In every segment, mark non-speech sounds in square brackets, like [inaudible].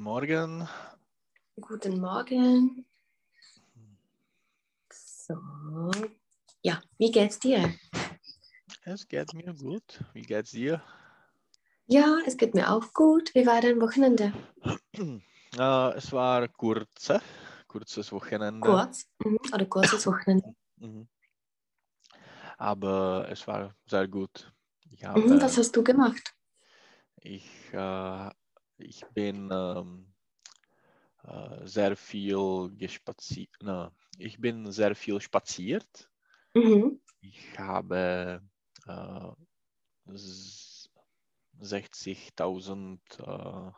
Morgen. Guten Morgen. So. Ja, wie geht's dir? Es geht mir gut. Wie geht's dir? Ja, es geht mir auch gut. Wie war dein Wochenende? Äh, [clears throat] es war kurze, kurzes Wochenende. Kurz? Mhm. Oder kurzes Wochenende? [clears throat] Mhm. Aber es war sehr gut. Mhm. habe, Was hast du gemacht? ich, äh, ich bin ähm, äh, sehr viel gespaziert. Na, ich bin sehr viel spaziert. Mhm. Ich habe äh, s- 60.000 äh,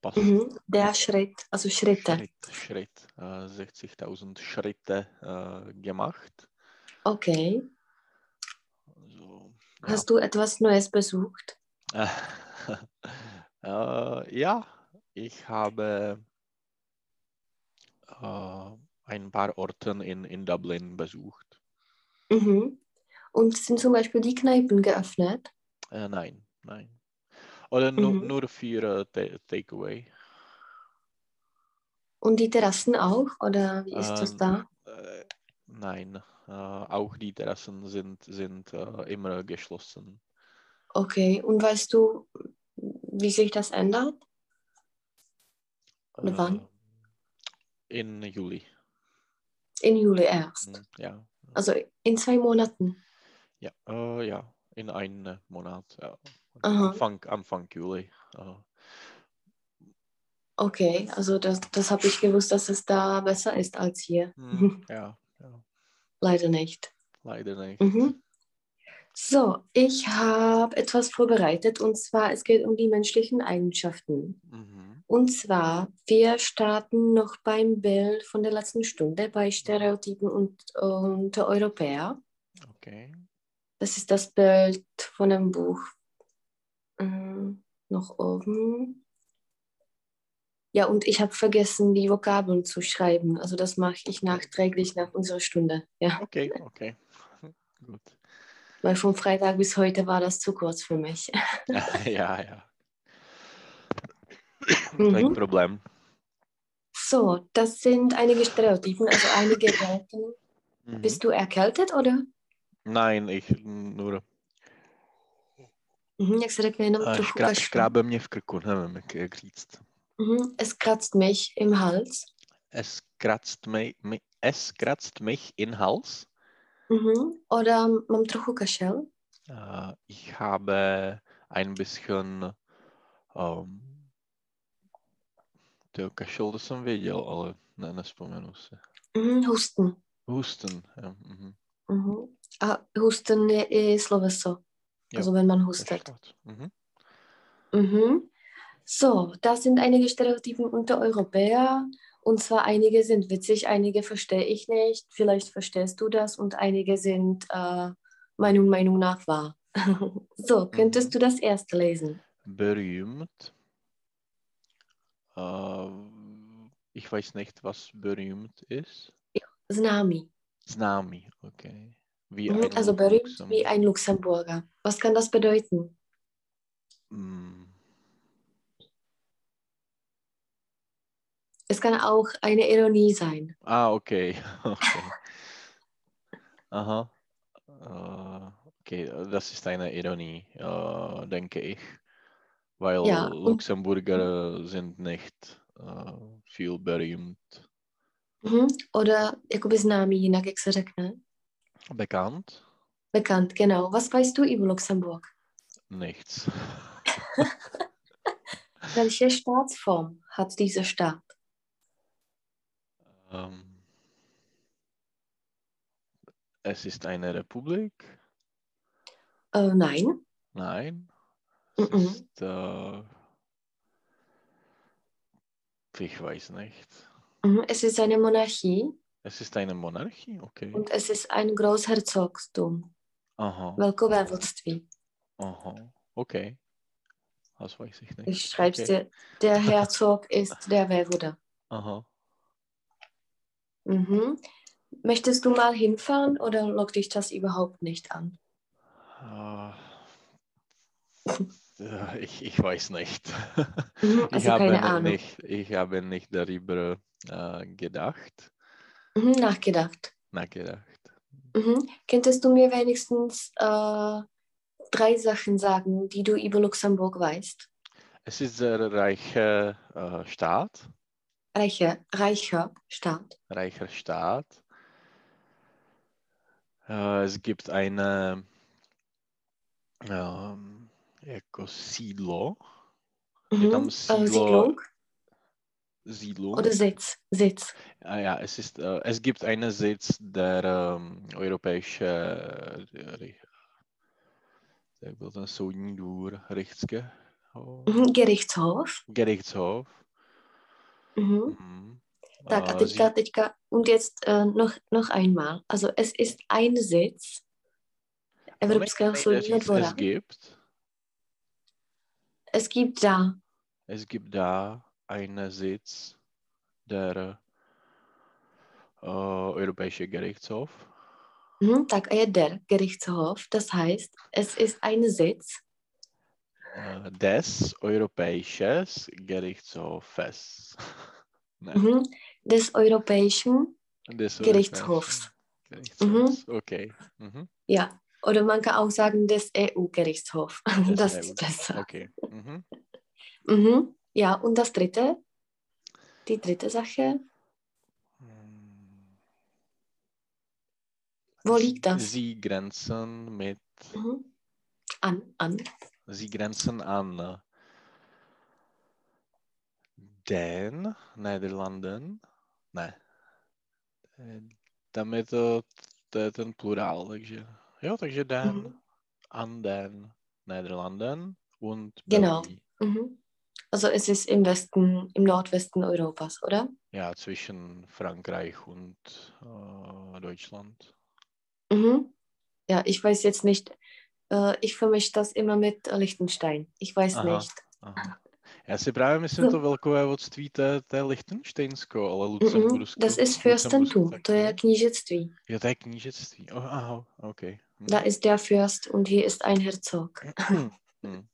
Pas, Mhm. Der Schritt, also Schritte. Schritt, Schritt, äh, 60.000 Schritte äh, gemacht. Okay. Ja. Hast du etwas Neues besucht? [laughs] äh, ja, ich habe äh, ein paar Orten in, in Dublin besucht. Mhm. Und sind zum Beispiel die Kneipen geöffnet? Äh, nein, nein. Oder nu, Mhm. nur für äh, Ta- Takeaway. Und die Terrassen auch? Oder wie ist das Ähm, da? Äh, nein, auch die Terrassen sind, sind äh, immer geschlossen. Okay. Und weißt du, wie sich das ändert? Und wann? Äh, in Juli. In Juli erst. Hm, Ja, Also in zwei Monaten. ja, äh, ja, in einem Monat. Ja. Anfang, Anfang Juli. Äh, Okay, also das, das habe ich gewusst, dass es da besser ist als hier. hm, ja, Leider nicht. leider nicht. Mhm. So, ich habe etwas vorbereitet und zwar es geht um die menschlichen Eigenschaften. Mhm. Und zwar, wir starten noch beim Bild von der letzten Stunde bei Stereotypen und, und Europäer. Okay. Das ist das Bild von dem Buch. Ähm, noch oben. Ja, und ich habe vergessen, die Vokabeln zu schreiben. Also das mache ich nachträglich nach unserer Stunde. Ja, Okay, okay. [laughs] Gut. weil von Freitag bis heute war das zu kurz für mich. [laughs] ja, ja. Kein Mhm. Problem. So, das sind einige Stereotypen, also einige [laughs] Werte. Mhm. Bist du erkältet oder? Nein, ich nur Mhm, jak se řekne, jenom trochu kašlu. škrábe mě v krku, nevím, jak, jak říct. Mhm, es kratzt mich im Hals. Es kratzt mich, mi- es kratzt mich in Hals. Mhm. Oder mám trochu kašel. Äh, ich habe ein bisschen um, to kašel, to jsem věděl, ale ne, nespomenu si. Mhm, husten. Husten, ja. Mhm. Mhm. A husten je i sloveso. Ja, Also wenn man das hustet. Mhm. Mhm. So, das sind einige Stereotypen unter Europäer. Und zwar einige sind witzig, einige verstehe ich nicht. Vielleicht verstehst du das und einige sind äh, Meinung, Meinung nach wahr. [laughs] so, könntest du das erste lesen? Berühmt. Äh, ich weiß nicht, was berühmt ist. Znami. Znami, okay. Wie Mhm. Also berühmt wie ein Luxemburger. Was kann das bedeuten? Mm, Es kann auch eine Ironie sein. Ah, okay. [laughs] okay. Aha. Äh, okay, das ist eine Ironie, äh, denke ich. Weil Ja, Luxemburger sind nicht äh, viel berühmt Mhm. Oder jakoby známý jinak, jak se řekne. bekannt. Bekannt, genau. Was weißt du über Luxemburg? Nichts. [laughs] Welche Staatsform hat dieser Staat? Ähm, es ist eine Republik? Äh, nein. Nein. Es Mhm. ist, äh, ich weiß nicht. Mhm. Es ist eine Monarchie Es ist eine Monarchie, okay. und es ist ein Großherzogstum, Aha, Velkovévodství. aha, okay. Das weiß ich nicht. Ich schreibe es okay. dir. Der [laughs] Herzog ist der Vévoda. Aha. Mhm. Möchtest du mal hinfahren oder lockt dich das überhaupt nicht an? Äh, ich, ich weiß nicht. Mhm, [laughs] Ich also habe ni- Ahnung. nicht, ich habe nicht darüber äh, gedacht, Mhm, nachgedacht. nachgedacht. Mhm. Könntest du mir wenigstens äh, drei Sachen sagen, die du über Luxemburg weißt? Es ist ein reicher äh, Staat, Reicher, reicher Staat. reicher Staat. Äh, es gibt eine ähm, tam Mhm. Äh, Siedlung Siedlung. oder Sitz? Sitz. Ah, ja, es, ist, äh, es gibt einen Sitz der ähm, europäische äh, ten soudní dvůr, Mhm. Gerichtshof. Gerichtshof. Mhm. Mhm. Tak a Äh, teďka, teďka, und jetzt äh, noch, noch einmal. Also es ist ein Sitz Evropského soudního es, dvora. es gibt, Es gibt da. es gibt da einen Sitz der äh, Europäische Gerichtshof. Mhm. Tak a je der Gerichtshof. Das heißt, es ist ein Sitz des Europäischen Gerichtshofes. [laughs] Nein, mhm. des europäischen des Gerichtshofs. Europäischen Gerichtshofs. Okay. Mhm. Ja, oder man kann auch sagen des EU-Gerichtshofs. [laughs] Das EU. ist besser. Okay. Mhm. Mhm. Ja, und das dritte? Die dritte Sache? Hm. Wo liegt das? Sie grenzen mit, Mhm. An, an. Sie grenzen an den Nederlanden. Ne. Eh, je to, to je ten plurál, takže jo, takže den Mhm. an den Nederlanden und Genau. Mhm. Also es ist im Westen, im Nordwesten Europas, oder? Ja, zwischen Frankreich und äh, Deutschland. Mhm. Ja, ich weiß jetzt nicht. Äh, ich vermische das immer mit Liechtenstein. Ich weiß Aha. nicht. Aha. Já si právě myslím to velkové je, to je Lichtensteinsko, ale. Lucembursko. Das ist Fürstentum, to je knížectví. Jo, to je knížectví. Oh, aha, OK. Hm. Da ist der Fürst und hier ist ein Herzog. Hm. [laughs]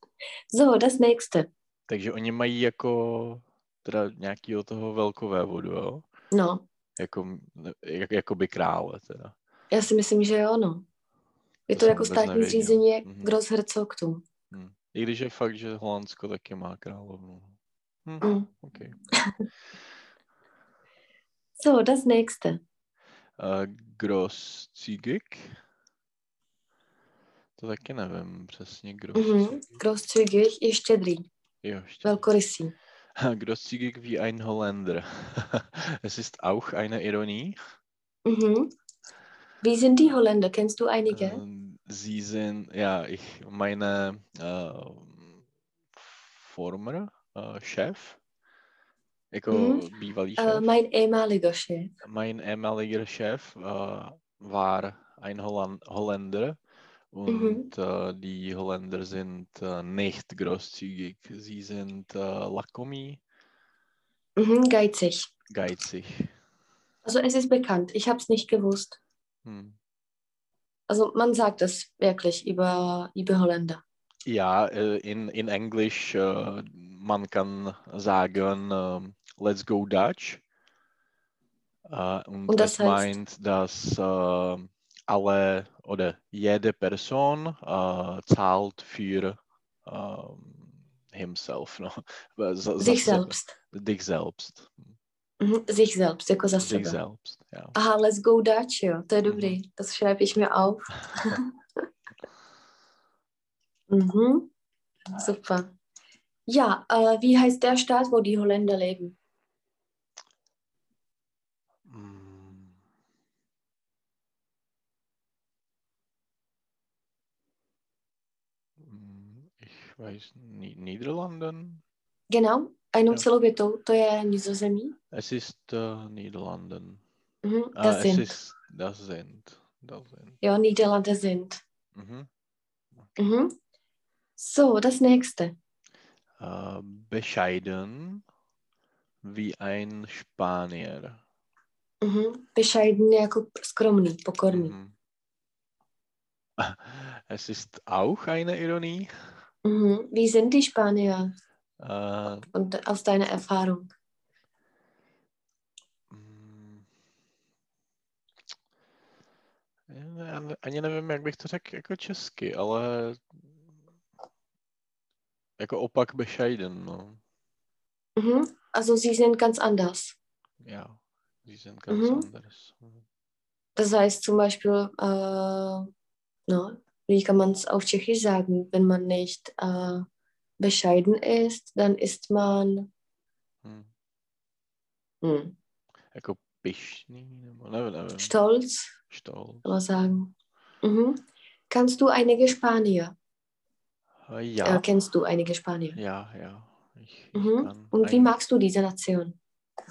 So, das nächste. Takže oni mají jako teda nějakýho toho velkovévodu, jo? No, Jako, jak, jakoby krále teda. já si myslím, že jo, no. Je To to jako státní nevěděl. zřízení je Mhm. Großherzogtum. Hm. I když je fakt, že Holandsko taky má královnu. Hm. Mm. OK. [laughs] So, das nächste. Uh, Grosszügig. To taky nevím přesně. Mhm. Grosszügig. Großzügig je štědrý, Jo, ještě. velkorysý. [laughs] Grosszügig wie ein Holländer. [laughs] es ist auch eine Ironie. Mhm. Wie sind die Holländer? Kennst du einige? Ähm, Sie sind, ja, ich meine äh, former äh, Chef, jako Mhm. Äh, šéf, mein ehemaliger Chef. mein ehemaliger Chef äh, war ein Holland Holländer und Mhm. äh, die Holländer sind äh, nicht großzügig. Sie sind äh, lakomi, Mhm, geizig. geizig. Also es ist bekannt. Ich habe es nicht gewusst. Hm. Also man sagt es wirklich über, über Holländer. Ja, äh, in, in Englisch, äh, man kann sagen, ähm, let's go Dutch. Äh, und, Und das heißt? meint, dass äh, alle oder jede Person äh, zahlt für ähm, himself. No? Za- Sich selbst. Dich selbst. Mhm, sich selbst, jako za Dich sebe. selbst, ja. Aha, let's go Dutch, jo. To je dobrý. Das schreibe ich mir auf. [laughs] mhm. Super. Ja, äh, wie heißt der Staat, wo die Holländer leben? Mm. Mm, Ich weiß, Ni- Niederlanden? Genau, jenom Jo. celou větou, to je nizozemí. Es ist äh, Niederlanden. Mhm, Ah, das es sind. ist, das sind, das sind. Ja, Niederlande sind. Mhm. Mhm. So, das nächste. Äh, bescheiden wie ein Spanier. Mhm. Bescheiden jako skromný, pokorný. Mhm. [laughs] Es ist auch eine Ironie. Mhm. Wie sind die Spanier Uh, und aus deiner Erfahrung? já ne- ani nevím, jak bych to řekl jako česky, ale jako opak bescheiden, no. Mhm. Also sie sind ganz anders. Ja, die sind ganz Mhm. anders. Das heißt zum Beispiel, äh, no, wie kann man es auf Tschechisch sagen, wenn man nicht äh, bescheiden ist, dann ist man Hm. hm, nevím. stolz, Stolz. kann man sagen. Mhm. Kannst du einige Spanier? Äh, Ja, Äh, kennst du einige Spanier? ja, ja. Ich, ich Mhm. Und wie magst du diese Nation?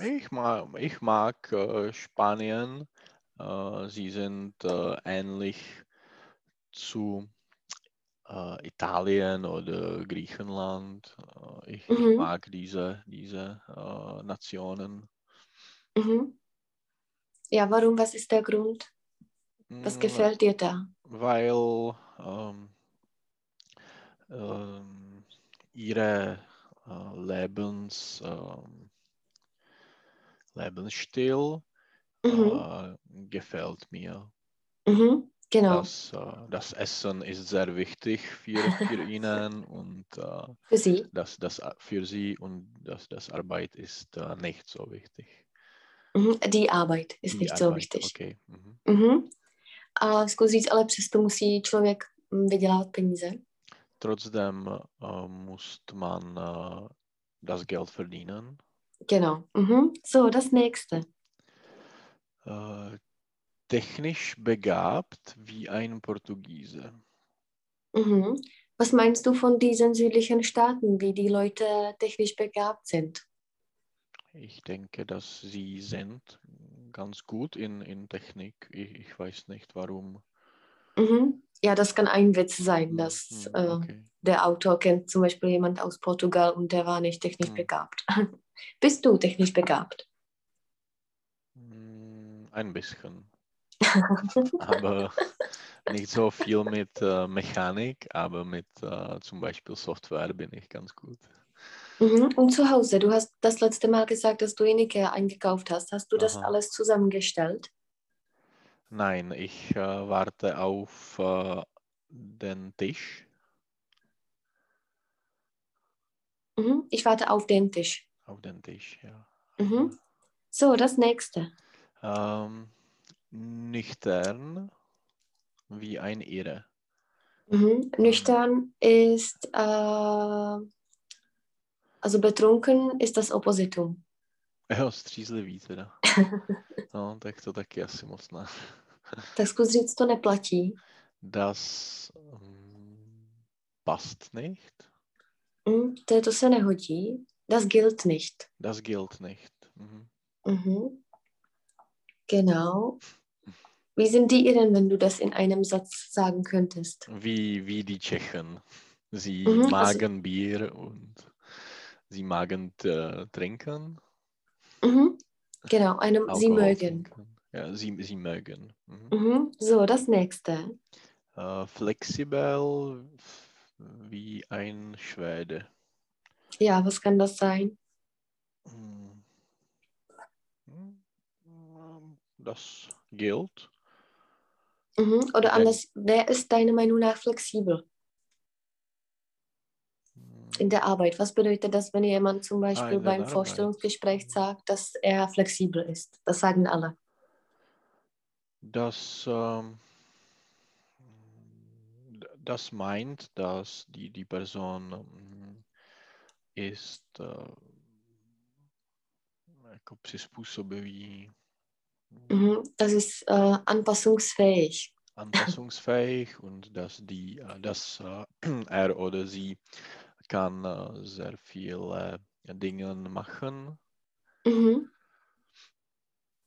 Ich mag, ich mag äh, Spanien. Äh, sie sind äh, ähnlich zu äh, Italien oder Griechenland. Äh, ich, ich Mhm. mag diese, diese äh, Nationen. Mhm. Ja, warum? Was ist der Grund? Was Mm, gefällt dir da? Weil ähm, ähm, ihre äh, Lebens, ähm, Lebensstil Mhm. äh, gefällt mir. Mhm. Genau, Das, äh, das Essen ist sehr wichtig für, für [laughs] ihnen und äh, für sie. das, das a- für sie und das, das Arbeit ist äh, nicht so wichtig. Mhm. Die Arbeit ist Die nicht so Arbeit, wichtig. Okay. Mhm. Mhm. A zkus říct, ale přesto musí člověk mm, vydělat peníze. Trotzdem äh, muss man äh, das Geld verdienen. Genau. Mhm. So, das nächste. Äh, technisch begabt wie ein Portugiese. Mhm. Was meinst du von diesen südlichen Staaten, wie die Leute technisch begabt sind? Ich denke, dass sie sind ganz gut in, in Technik. Ich, ich weiß nicht warum. Mhm. Ja, das kann ein Witz sein, Hm, dass hm, äh, okay. der Autor kennt zum Beispiel jemand aus Portugal und der war nicht technisch Hm. begabt. [laughs] Bist du technisch begabt? Mm, Ein bisschen. Aber nicht so viel mit äh, Mechanik, aber mit äh, zum Beispiel Software bin ich ganz gut. Mhm. Und zu Hause, du hast das letzte Mal gesagt, dass du in Ikea eingekauft hast. Hast du das Aha. alles zusammengestellt? Nein, ich äh, warte auf äh, den Tisch. Mhm. Ich warte auf den Tisch. Auf den Tisch, ja. Mhm. So, das nächste. Ähm, nüchtern wie ein Irre. Mhm. Nüchtern ist, äh, also betrunken ist das Oppositum. [laughs] Jo, střízlivý teda. [laughs] No, tak to taky asi moc ne. [laughs] Tak zkus říct, to neplatí. Das ähm, passt nicht. Mhm. To, to se nehodí. Das gilt nicht. Das gilt nicht. Mhm. Mhm. Genau. Wie sind die Iren, wenn du das in einem Satz sagen könntest? Wie, wie die Tschechen. Sie Mhm, also- magen Bier und sie magen äh, trinken. Mhm. Genau, einem, sie mögen. trinken. Ja, sie, sie mögen. Mhm. Mhm. So, das nächste. Äh, flexibel wie ein Schwede. Ja, was kann das sein? Hm. Hm, Das gilt. Mhm. Oder anders, wer ist deiner Meinung nach flexibel in der Arbeit? Was bedeutet das, wenn jemand zum Beispiel in der beim Arbeit. Vorstellungsgespräch sagt, dass er flexibel ist? Das sagen alle. Das, ähm, das meint, dass die, die Person ähm, ist äh, jako přizpůsobivý, Mhm. Das ist äh, anpassungsfähig. anpassungsfähig und dass, die, äh, dass äh, [clears throat] er oder sie kann äh, sehr viele Dinge machen. Mhm.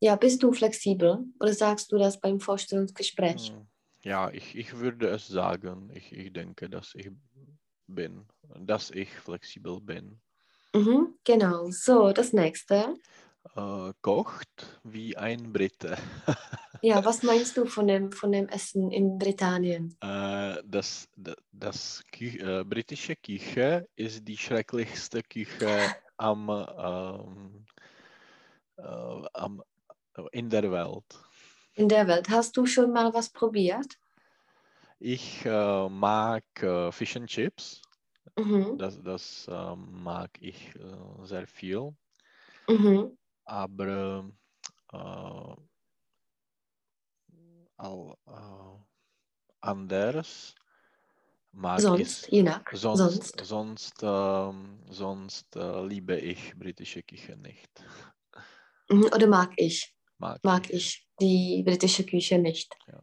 Ja, bist du flexibel oder sagst du das beim Vorstellungsgespräch? Hm, Ja, ich, ich würde es sagen. Ich, ich denke, dass ich bin, dass ich flexibel bin. Mhm. Genau, so, das nächste. Äh, kocht wie ein Brite. [laughs] Ja, was meinst du von dem, von dem Essen in Britannien? Äh, das das, das äh, britische Küche ist die schrecklichste Küche [laughs] am, ähm, äh, am, in der Welt. In der Welt. Hast du schon mal was probiert? Ich äh, mag äh, Fish and Chips. Mhm. Das, das mag ich sehr viel. Mhm. Aber äh, all, äh, anders mag Sonst, ich je nach. sonst, Sonst. sonst, ähm, sonst äh, liebe ich britische Küche nicht. Mhm. Oder mag ich? Mag, Mag ich die britische Küche nicht. Ja.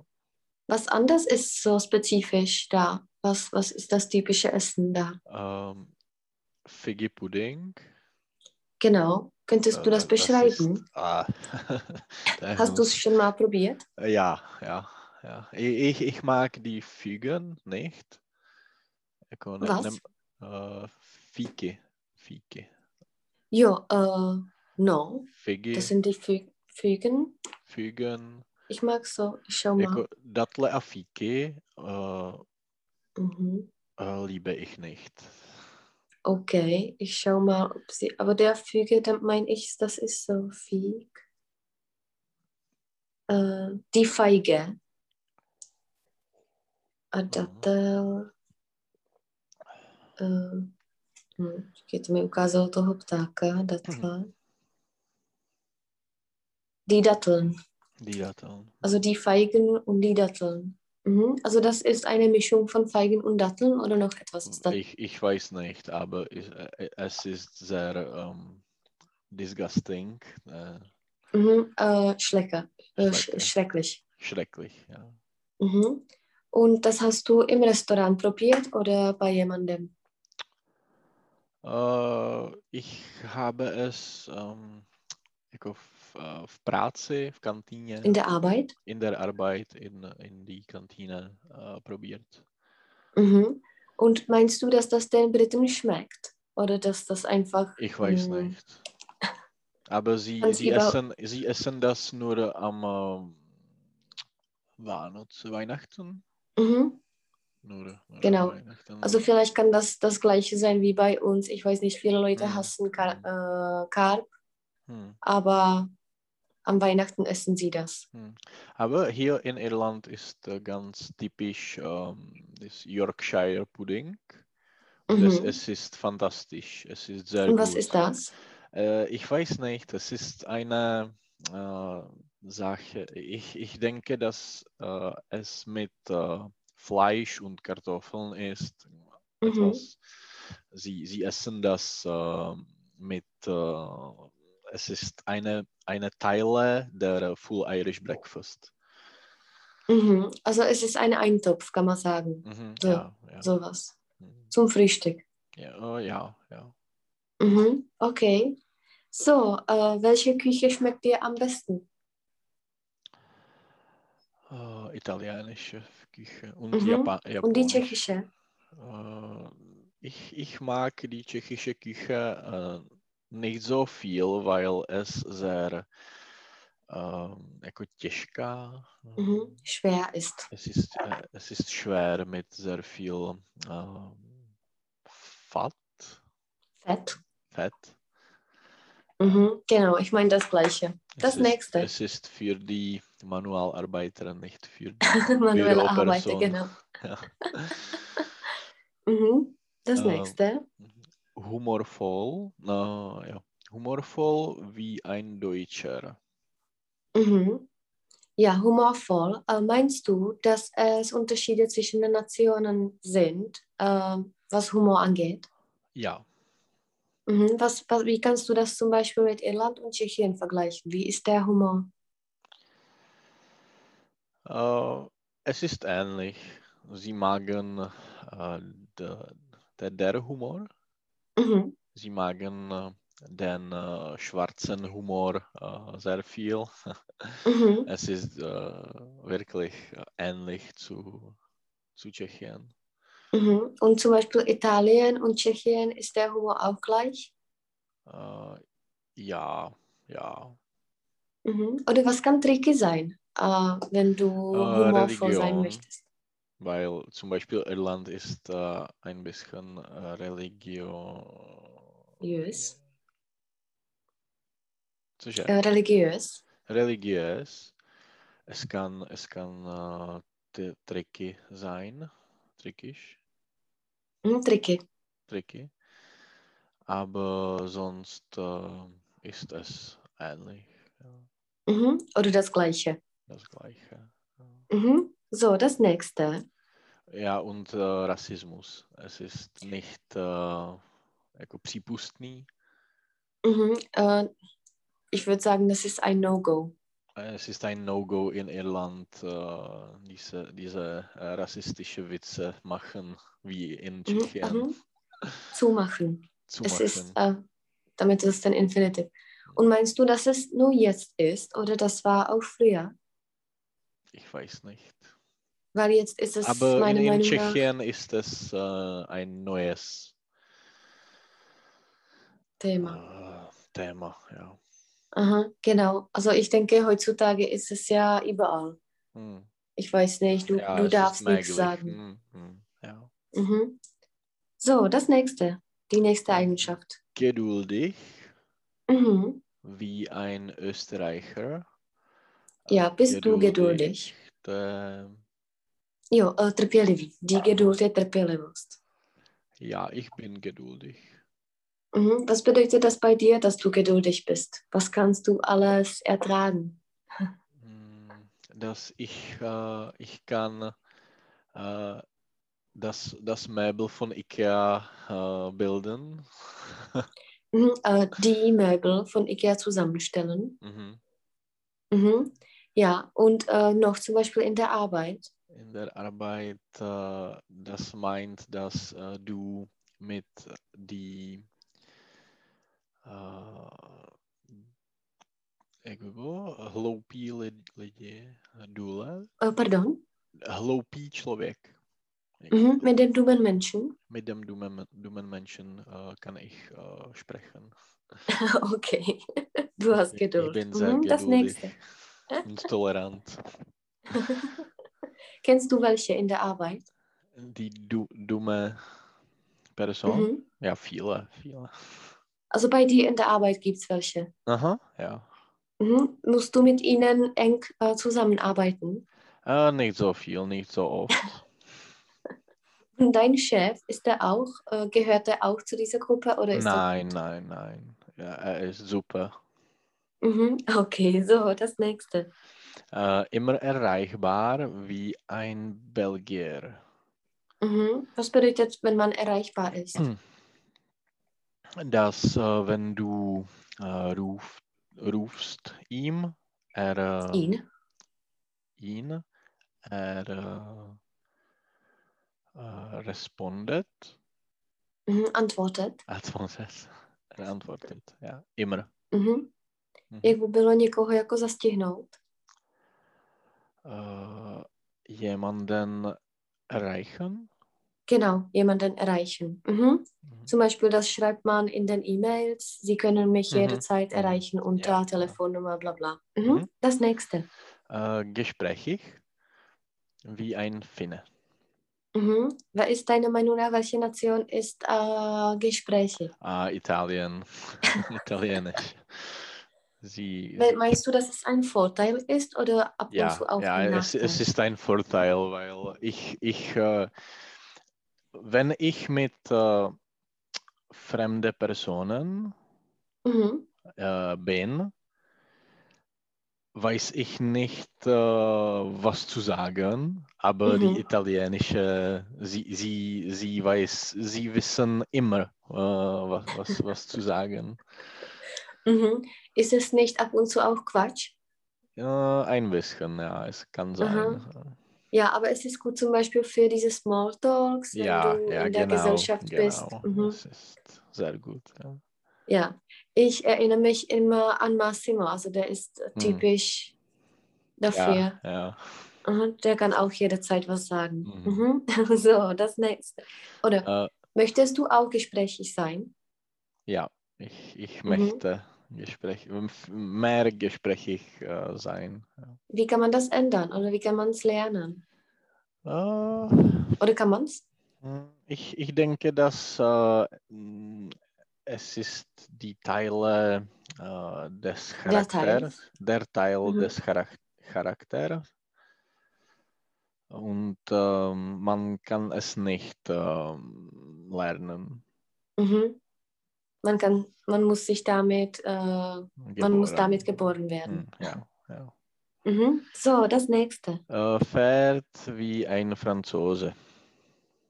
Was anders ist so spezifisch da? Was, was ist das typische Essen da? Ähm, Figgy Pudding. Genau. Könntest du äh, das beschreiben? ist, ah, [laughs] da Hast du es schon mal probiert? Äh, Ja, ja, ja. Ich, ich mag die Fügen nicht. Was? nem- Äh, Fike. Fike. Ja, äh, no. Figi, Das sind die Fü Fügen. Fügen. Ich mag so. Ich schau mal. Datle a fíky uh, Mhm. uh, liebe ich nicht. Okay, ich schau mal, ob sie. Aber der Füge, dann meine ich, das ist so Fieg. Äh, die Feige. A datel. Uh, hm, počkej, to mi ukázalo toho ptáka, datle. Die Datteln. Die Datteln. Also die Feigen und die Datteln. Mhm. Also das ist eine Mischung von Feigen und Datteln oder noch etwas ist das? Ich, ich weiß nicht, aber ich, äh, es ist sehr ähm, disgusting. Äh, Mhm. Äh, Schlecker. Äh, sch Schlecker. schrecklich. schrecklich, ja. Mhm. Und das hast du im Restaurant probiert oder bei jemandem? Äh, ich habe es ähm, jako v, äh, v práci, v kantýně, In der Arbeit? in der Arbeit, in, in die Kantine äh, probiert. Mhm. Und meinst du, dass das den Briten schmeckt? Oder dass das einfach. Ich weiß mh, nicht. Aber sie, sie, essen, sie essen das nur am ähm, Weihnacht, Weihnachten. Mhm. Nur, nur Genau. Also vielleicht kann das das gleiche sein wie bei uns. Ich weiß nicht, viele Leute Mhm. hassen Kar äh, Karp, Hm, aber am Weihnachten essen sie das. hm. Aber hier in Irland ist äh, ganz typisch ähm, das Yorkshire Pudding. Und es, Mhm. es ist fantastisch. Es ist sehr Und gut. was ist das? Äh, ich weiß nicht, es ist eine äh, Sache. Ich, ich denke, dass äh, es mit äh, Fleisch und Kartoffeln ist. Mhm. Etwas. Sie, sie essen das mit, es ist eine, eine Teile der Full Irish Breakfast. Mhm. Also es ist ein Eintopf, kann man sagen. Mhm, So, ja, ja. Sowas. Mhm. Zum Frühstück. Ja, oh, ja, ja. Mhm. Okay. So, äh, welche Küche schmeckt dir am besten? Äh, italienische Küche und Mhm. Japa Und die Japanisch. tschechische? Äh, ich, ich mag die tschechische Küche äh, nicht so viel, weil es sehr ähm, jako těžká. Mhm. Schwer ist. Es, ist, äh, es ist schwer mit sehr viel ähm, Fett. Fett. Fett. Mhm. Genau, ich meine das Gleiche. Das es nächste. Ist, es ist für die Manualarbeiter, nicht für [laughs] die Manuelle Arbeit, Büroperson. genau. Ja. [laughs] Mhm. Das Ähm, nächste. Humorvoll, äh, ja. humorvoll wie ein Deutscher. Mhm. Ja, humorvoll. Äh, meinst du, dass es Unterschiede zwischen den Nationen sind, äh, was Humor angeht? Ja, Mhm. Was, was, wie kannst du das zum Beispiel mit Irland und Tschechien vergleichen? Wie ist der Humor? äh, es ist ähnlich. Sie magen äh, der, der Humor. Mhm. Sie magen äh, den äh, schwarzen Humor äh, sehr viel. [laughs] Mhm. Es ist äh, wirklich äh, ähnlich zu, zu Tschechien. Mhm. Und zum Beispiel Italien und Tschechien ist der Humor auch gleich? Äh, ja, Ja. Mhm. Oder was kann tricky sein, wenn du humorvoll sein Religion. möchtest? Weil zum Beispiel Irland ist äh, ein bisschen äh. Cože? Äh, religiös. Religiös. Es kann, es kann äh, tricky sein. Trickisch. Mhm, tricky. Tricky. Aber sonst äh, ist es ähnlich. Ja, Mhm. Oder das Gleiche. das Gleiche. Mhm. So, das nächste. Ja, und äh, Rassismus. Es ist nicht äh, přípustný. Mhm. Äh, ich würde sagen, das ist ein No-Go. Es ist ein No-Go in Irland, äh, diese, diese äh, rassistische Witze machen, wie in Mhm. Tschechien Mhm. Zumachen. zu Es ist, äh, damit ist dann Infinitive. Und meinst du, dass es nur jetzt ist oder das war auch früher? Ich weiß nicht. Weil jetzt ist es Aber in, meiner in Meinung nach. Tschechien ist es äh, ein neues Thema. äh, Thema. Ja. Aha, genau. Also ich denke, heutzutage ist es ja überall. Hm. Ich weiß nicht, du, ja, du darfst nichts sagen. Hm, hm, ja. Mhm. So, das nächste. Die nächste Eigenschaft. Geduldig, Mhm. wie ein Österreicher. Ja, bist du geduldig? Äh, Jo, eh, trpělivý. Die Geduld je trpělivost. ja, ich bin geduldig. Mhm. Was bedeutet das bei dir, dass du geduldig bist? Was kannst du alles ertragen? Hm, Dass ich, äh, ich kann äh, das, das Möbel von Ikea äh, bilden. Mhm. [laughs] Äh, die Möbel von Ikea zusammenstellen. Mhm. Mhm. Ja, und äh, noch zum Beispiel in der Arbeit. In der Arbeit, äh, das meint, dass äh, du mit die äh, jak by bylo, hloupí lid- lidi, důle, Äh, pardon? hloupý člověk. Mhm. Mit dem dummen Menschen. Mit dem dummen, dummen Menschen äh, kann ich äh, sprechen. [laughs] okay. Du hast Geduld. Ich bin sehr Mhm. Das geduldig nächste. und tolerant. [laughs] Kennst du welche in der Arbeit? Die du, dumme Person? Mhm. Ja, viele, viele. Also bei dir in der Arbeit gibt es welche. Aha, ja. Mhm. Musst du mit ihnen eng äh, zusammenarbeiten? Äh, nicht so viel, nicht so oft. [laughs] Und dein Chef, ist der auch, äh, gehört er auch zu dieser Gruppe oder nein, nein, nein. Ja, er ist super. Mhm. Okay, so, das nächste. Äh, immer erreichbar wie ein Belgier. Mhm. Was bedeutet, wenn man erreichbar ist? Hm. Dass, äh, wenn du äh, ruf, rufst ihm, er, äh, Ihn. ihn, er äh, äh, respondet, Mhm. Antwortet. antwortet, er antwortet, ja, immer. Mhm. Mhm. Jak by bylo někoho jako zastihnout? Äh, jemanden erreichen. Genau, jemanden erreichen. Mhm. Mhm. Zum Beispiel, das schreibt man in den E-Mails. Sie können mich Mhm. jederzeit Mhm. erreichen unter Ja, ja. Telefonnummer, bla bla. Mhm. Mhm. Das nächste. Äh, gesprächig wie ein Finne. Mhm. Wer ist deiner Meinung nach, welche Nation ist äh, Gespräche? Ah, Italien, [laughs] Italienisch. Sie, Me- Meinst du, dass es ein Vorteil ist oder ab und ja, zu auch ja ein es, Nachteil? es ist ein Vorteil, weil ich, ich äh, wenn ich mit äh, fremden Personen Mhm. äh, bin, weiß ich nicht, äh, was zu sagen, aber Mhm. die italienische, sie, sie, sie weiß, sie wissen immer, äh, was, was, was zu sagen. Mhm. Ist es nicht ab und zu auch Quatsch? Ja, ein bisschen, ja, es kann sein. Ja, aber es ist gut zum Beispiel für diese Smalltalks, wenn Ja, du ja, in der genau, Gesellschaft bist. genau. Mhm. Es ist sehr gut. Ja. Ja, ich erinnere mich immer an Massimo, also der ist äh, Hm. typisch dafür. Ja. Mhm, Der kann auch jederzeit was sagen. Mhm. Mhm. [laughs] So, das nächste. Oder Äh, möchtest du auch gesprächig sein? ja, ich, ich Mhm. möchte Gespräch, mehr gesprächig äh, sein. Wie kann man das ändern oder wie kann man es lernen? Äh, Oder kann man es? Hm, Ich, ich denke, dass äh, es ist die Teile äh, des. Charakters, der Teil Mhm. des Charak Charakters. Und ähm, man kann es nicht ähm, lernen. Mhm. Man kann, man muss sich damit, äh, man muss Geboren. damit geboren werden. Hm, Ja, ja. Mhm. So, das nächste. Äh, fährt wie ein Franzose.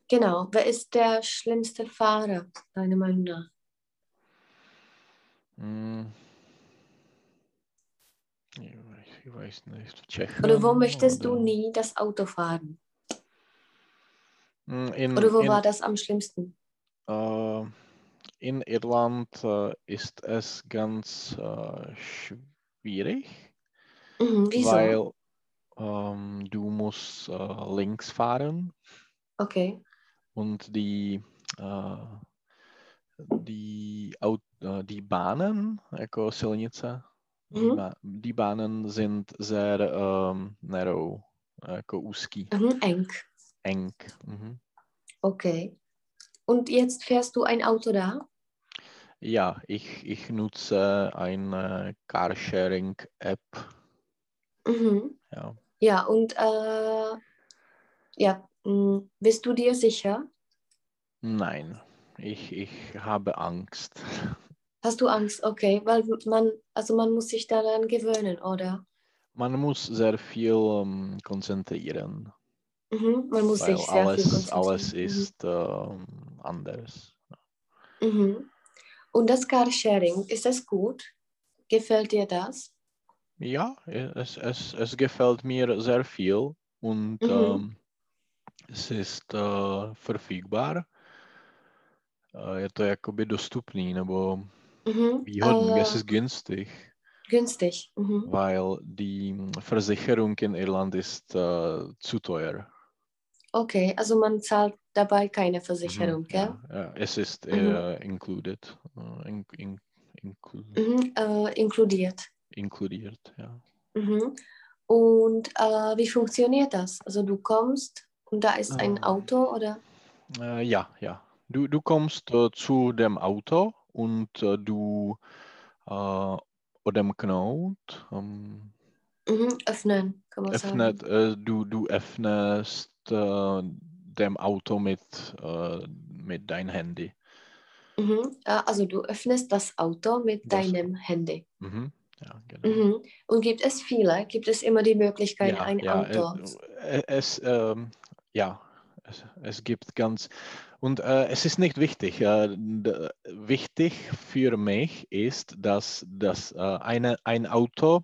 Genau. Wer ist der schlimmste Fahrer, deiner Meinung nach? Hm. Ich weiß- ich weiß nicht. Tschechien Oder wo möchtest du oder- nie das Auto fahren? Hm, In, Oder wo in, war das am schlimmsten? Äh, in Irland äh, ist es ganz äh, schwierig, Mhm. Weil ähm, du musst äh, links fahren Okay. und die, die, die Bahnen, jako silnice, Mhm. Ba- die Bahnen sind sehr ähm, narrow, jako úzký, Mhm. Eng. eng. Mhm. Okay. Und jetzt fährst du ein Auto da? Ja, ich, ich nutze eine Carsharing-App. Mhm. Ja. Ja, und äh, ja, mh, bist du dir sicher? Nein, ich, ich habe Angst. [laughs] Hast du Angst? Okay, weil man, also man muss sich daran gewöhnen, oder? Man muss sehr viel ähm, konzentrieren, Mhm. Man muss sich sehr viel alles, konzentrieren. alles ist ähm, anders. Mhm. Und das Carsharing, ist das gut? Gefällt dir das? Ja, es, es, es gefällt mir sehr viel und Mhm. ähm, es ist äh, verfügbar. Äh, je to jakoby dostupný, nebo Mhm. výhodný, es Äh, ist günstig. günstig. Mhm. weil die Versicherung in Irland ist äh, zu teuer. Okay, also man zahlt dabei keine Versicherung, Mhm, gell? ja, es ist Mhm. äh, included, in, in, inclu Mhm. Äh, inkludiert. inkludiert, ja. Mhm. Und äh, wie funktioniert das? Also du kommst und da ist ein Ähm. Auto oder? Äh, ja, ja. Du, du kommst äh, zu dem Auto und äh, du äh, dem Knopf ähm, Mhm. Öffnen, kann man öffnet, sagen. du, du öffnest dem Auto mit, äh, mit dein Handy. Mhm. Äh, also du öffnest das Auto mit Das- deinem Handy. Mhm. Ja, genau. Mhm. Und gibt es viele? Gibt es immer die Möglichkeit, Ja, ein ja, Auto? äh, es, ähm, ja, es, es gibt ganz, und äh, es ist nicht wichtig. Äh, wichtig für mich ist, dass, dass äh, eine, ein Auto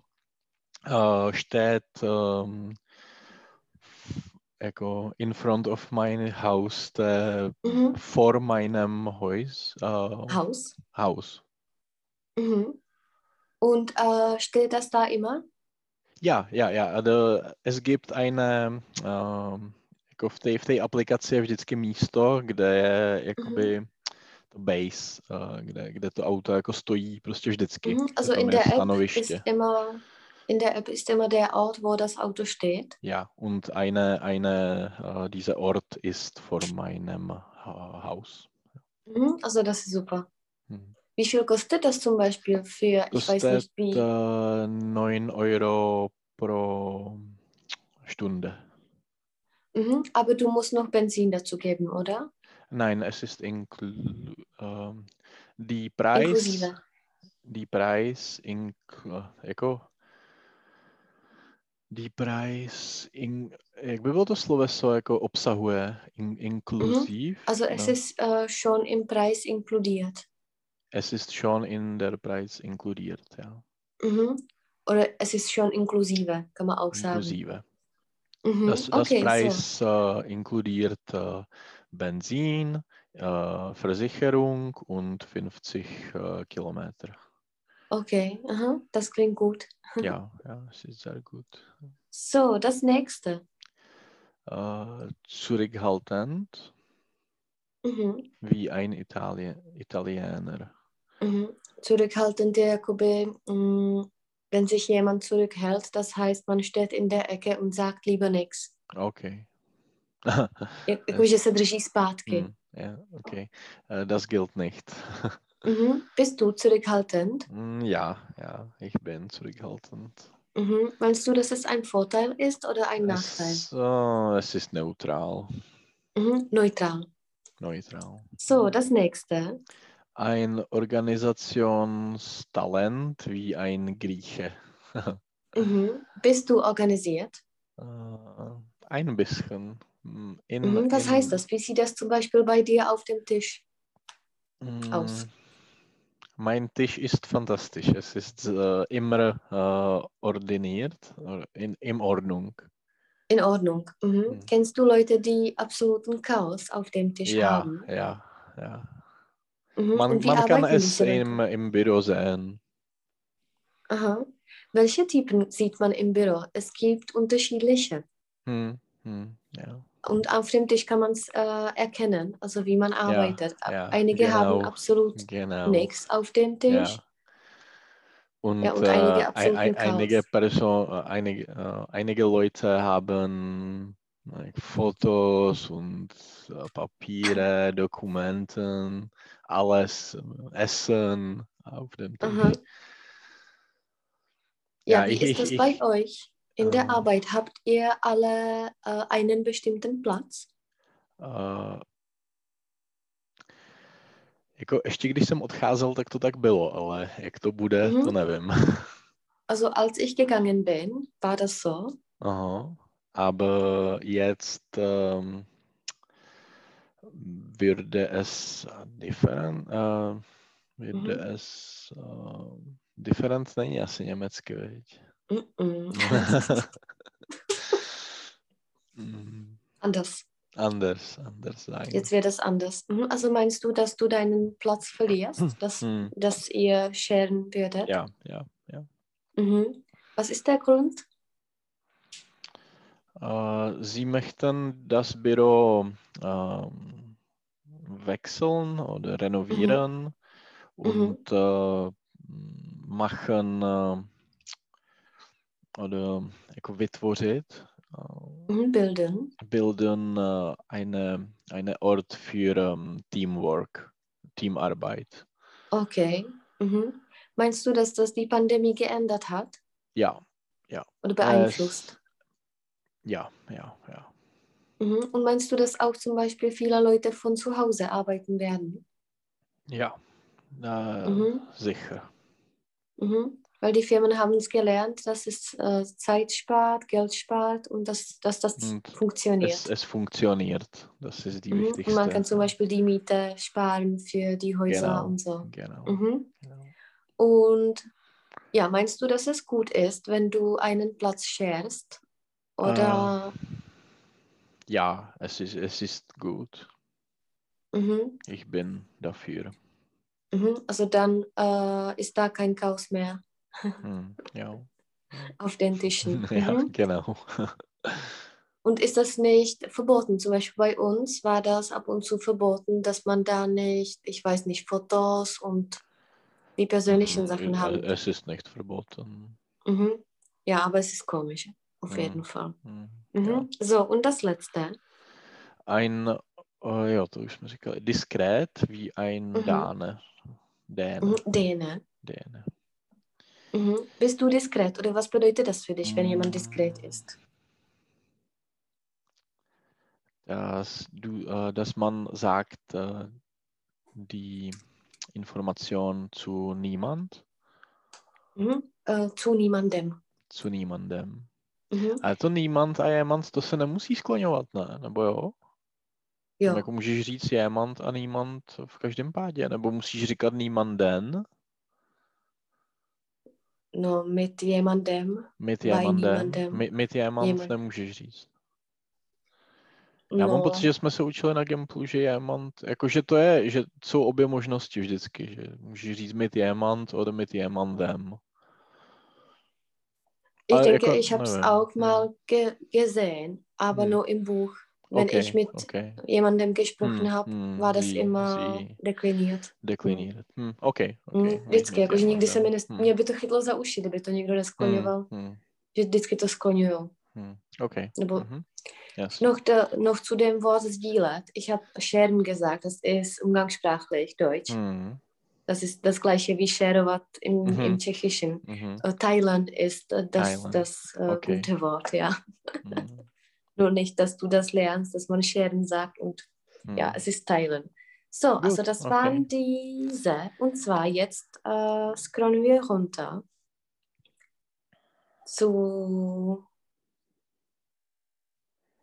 äh, steht ähm, jako in front of my house, äh, Mhm. vor meinem Haus. Äh, Haus. Haus. Mhm. Und äh, steht das da immer? Ja, ja, ja. Also, es gibt eine, um, jako v té, v té aplikaci je vždycky místo, kde je jakoby to base, uh, kde, kde to auto jako stojí prostě vždycky. Mhm. Also in je der App ist stanoviště. immer, in der App ist immer der Ort, wo das Auto steht. Ja, und eine, eine, uh, dieser Ort ist vor meinem uh, Haus. Mhm. Also das ist super. Hm. Wie viel kostet das zum Beispiel für, ich weiß nicht wie, uh, 9 Euro pro Stunde. mhm. aber du musst noch Benzin dazu geben, oder? Nein, es ist ähm, die Preis, Inklusive. die Preis inklu, jako die Preis in, jak by bylo to sloveso, jako obsahuje, in, inklusiv? Also es no? ist äh, schon im Preis inkludiert. Es ist schon in der Preis inkludiert, ja. Mhm. Oder es ist schon inklusive, kann man auch sagen. Inklusive. Mhm. Das, das okay, so. Preis äh, inkludiert äh, Benzin, Versicherung und 50 äh, Kilometer. Okay, aha, das klingt gut. Ja, [laughs] ja, es ist sehr gut. So, das nächste. Äh, zurückhaltend Mhm. wie ein Italien, Italiener. Mhm. zurückhaltend, jakoby, mm, wenn sich jemand zurückhält, das heißt, man steht in der Ecke und sagt lieber nichts. Okay. Jakože se drží zpátky. Hm, ja, okay. Äh, Das gilt nicht. [laughs] Mhm. Bist du zurückhaltend? Hm, Ja, ja, ich bin zurückhaltend. Mhm. Meinst du, dass es ein Vorteil ist oder ein Nachteil? Es, äh, es ist neutral. Mhm. Neutral. Neutral. So, das nächste. Ein Organisationstalent wie ein Grieche. [laughs] Mhm. Bist du organisiert? Äh, Ein bisschen. Hm, In, Mhm. Was in- heißt das? Wie sieht das zum Beispiel bei dir auf dem Tisch aus? Mein Tisch ist fantastisch. Es ist äh, immer äh, ordiniert, äh, in, in Ordnung. In Ordnung. Mhm. Mhm. Kennst du Leute, die absoluten Chaos auf dem Tisch Ja, haben? ja, ja. Mhm. Man, man kann es im, im Büro sehen. Aha. Welche Typen sieht man im Büro? Es gibt unterschiedliche. Hm, hm, ja. Und auf dem Tisch kann man es äh, erkennen, also wie man arbeitet. ja, Einige haben genau. absolut Genau. nichts auf dem Tisch. Ja. Und, Ja, und einige äh, ei- absoluten ei- einige. Person, äh, einige, äh, einige Leute haben like, Fotos und äh, Papiere, [laughs] Dokumenten, alles, äh, Essen auf dem Tisch. Aha. Ja, Ja, wie ich- ist ich- das ich- bei euch? In der ähm, Arbeit habt ihr alle äh, einen bestimmten Platz? Uh, jako ještě když jsem odcházel, tak to tak bylo, ale jak to bude, to Mhm. nevím. [laughs] Also als ich gegangen bin, war das so. Aha. Aber jetzt ähm, würde es different, äh, würde Mhm. es äh, different není asi německy, viď? [laughs] Mm, anders. anders, anders sein. Jetzt wird es anders. Mhm. Also meinst du, dass du deinen Platz verlierst, dass, Hm, dass ihr scheren würdet? ja, ja, ja. Mhm. Was ist der Grund? Äh, Sie möchten das Büro ähm, wechseln oder renovieren und äh, machen äh, oder jako vytvořit, äh, Mhm. Bilden. bilden äh, eine, eine Ort für ähm, Teamwork, Teamarbeit. Okay. Mhm. Meinst du, dass das die Pandemie geändert hat Ja, oder beeinflusst? ja, ja, ja. Mhm. Und meinst du, dass auch zum Beispiel viele Leute von zu Hause arbeiten werden? Ja, äh, Mhm. sicher. Mhm. Weil die Firmen haben es gelernt, dass es äh, Zeit spart, Geld spart und dass, dass das Und funktioniert. Es, es funktioniert. Das ist die Mhm. wichtigste. Und man kann zum Beispiel die Miete sparen für die Häuser Genau. und so. Genau. Mhm. genau. Und ja, meinst du, dass es gut ist, wenn du einen Platz sharest? Oder Ja, es ist, es ist gut. mhm. Ich bin dafür. Mhm. also dann äh, ist da kein Chaos mehr Hm, ja. auf den Tischen. [laughs] ja, Mhm. genau. Und ist das nicht verboten? Zum Beispiel bei uns war das ab und zu verboten, dass man da nicht, ich weiß nicht, Fotos und die persönlichen Sachen Äh, haben. Es ist nicht verboten. Mhm. Ja, aber es ist komisch, auf Mhm. jeden Fall. Hm, Mhm. ja. So, und das letzte. Ein, äh, ja, už jsme říkali, diskret wie ein Mhm. Dane. Däne. Mhm. Däne. Däne. Mhm. Bist du diskret oder was bedeutet das für dich, wenn jemand diskret ist? Dass, du, äh, dass man sagt, äh, die Information zu niemand, Mhm. Äh, zu niemandem. zu niemandem. Mhm. Ale to niemand a jemand, to se nemusí skloňovat, ne? Nebo jo? Jo. Jako můžeš říct jemand a niemand v každém pádě, nebo musíš říkat niemanden, No, mit jemandem. mit jemandem, niemandem. mit, jemand Jemand. nemůžeš říct. Já no, mám pocit, že jsme se učili na Gimplu, že jemand, jakože to je, že jsou obě možnosti vždycky, že můžeš říct mit jemand oder mit jemandem. ich denke, könnt- ich habe es auch mal ge gesehen, aber Hm. nur im Buch. Wenn okay, ich mit okay. jemandem gesprochen Hm, habe, hm, war das sie- immer sie- dekliniert. Dekliniert. Hm, OK, OK. Mm, Mají Vždycky, jakože nějaké nikdy se mi, nes... Hm, mě by to chytlo za uši, kdyby to někdo neskloňoval, hm, hm, že vždycky to skloňují. hm. OK. Nebo Mhm. Yes. noch, de, noch zu dem Wort Sdilet. Ich habe scheren gesagt, das ist umgangssprachlich Deutsch. Hm, Das ist das gleiche wie scherovat im, Mhm. im Tschechischen. mhm, Thailand ist das, Thailand. das äh, Okay. gute Wort, ja. Nur nicht, dass du das lernst, dass man scheren sagt und hm. ja, es ist Teilen. So, also Gut, das okay. waren diese. Und zwar jetzt äh, scrollen wir runter zu.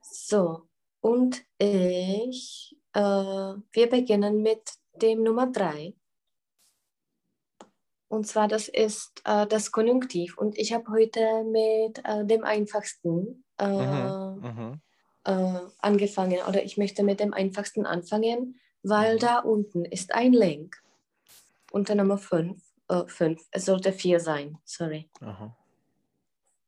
So, und ich, äh, wir beginnen mit dem Nummer drei. Und zwar, das ist äh, das Konjunktiv. Und ich habe heute mit äh, dem einfachsten äh, Mhm, mhm. äh, angefangen oder ich möchte mit dem einfachsten anfangen, weil Mhm. da unten ist ein Link unter Nummer 5. Äh, fünf. Es sollte 4 sein, sorry. Aha.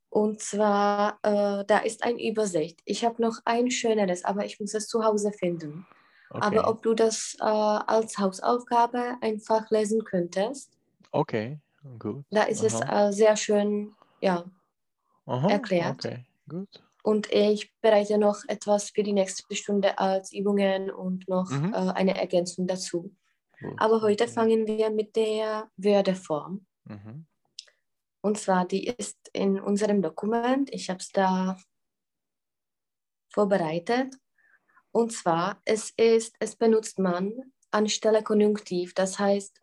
Und zwar, äh, da ist eine Übersicht. Ich habe noch ein schöneres, aber ich muss es zu Hause finden. Okay. Aber ob du das äh, als Hausaufgabe einfach lesen könntest, Okay, gut. da ist es Aha. äh, sehr schön, ja. Aha, erklärt. Okay, gut. Und ich bereite noch etwas für die nächste Stunde als Übungen und noch Mhm. äh, eine Ergänzung dazu. Aber heute fangen wir mit der Wörterform. Mhm. Und zwar, die ist in unserem Dokument. Ich habe es da vorbereitet. Und zwar, es ist, es benutzt man anstelle Konjunktiv. Das heißt,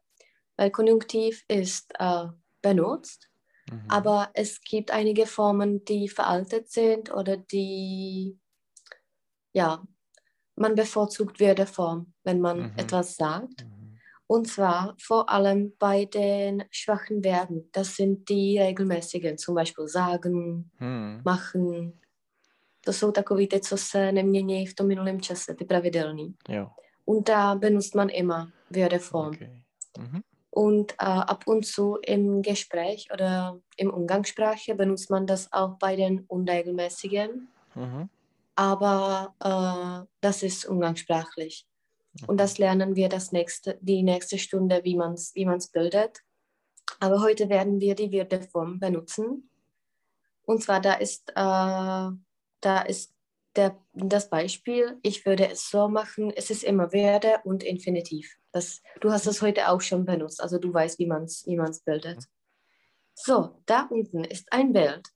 weil Konjunktiv ist äh, benutzt, Mhm. aber es gibt einige Formen, die veraltet sind oder die, ja, man bevorzugt Wörterform, wenn man Mhm. etwas sagt. Mhm. Und zwar vor allem bei den schwachen Verben. Das sind die regelmäßigen, zum Beispiel sagen, Mhm. machen. To jsou takový ty, co se nemění v tom minulém čase, ty pravidelný. Ja, Und da benutzt man immer Wörterform. okay. Mhm. Und äh, ab und zu im Gespräch oder im Umgangssprache benutzt man das auch bei den unregelmäßigen. Mhm. Aber äh, das ist umgangssprachlich. Und das lernen wir das nächste, die nächste Stunde, wie man es wie man's bildet. Aber heute werden wir die Wörterform benutzen. Und zwar da ist, äh, da ist der, das Beispiel, ich würde es so machen, es ist immer Werde und Infinitiv. Das, du hast es heute auch schon benutzt, also du weißt, wie man es wie man's bildet. So, da unten ist ein Bild.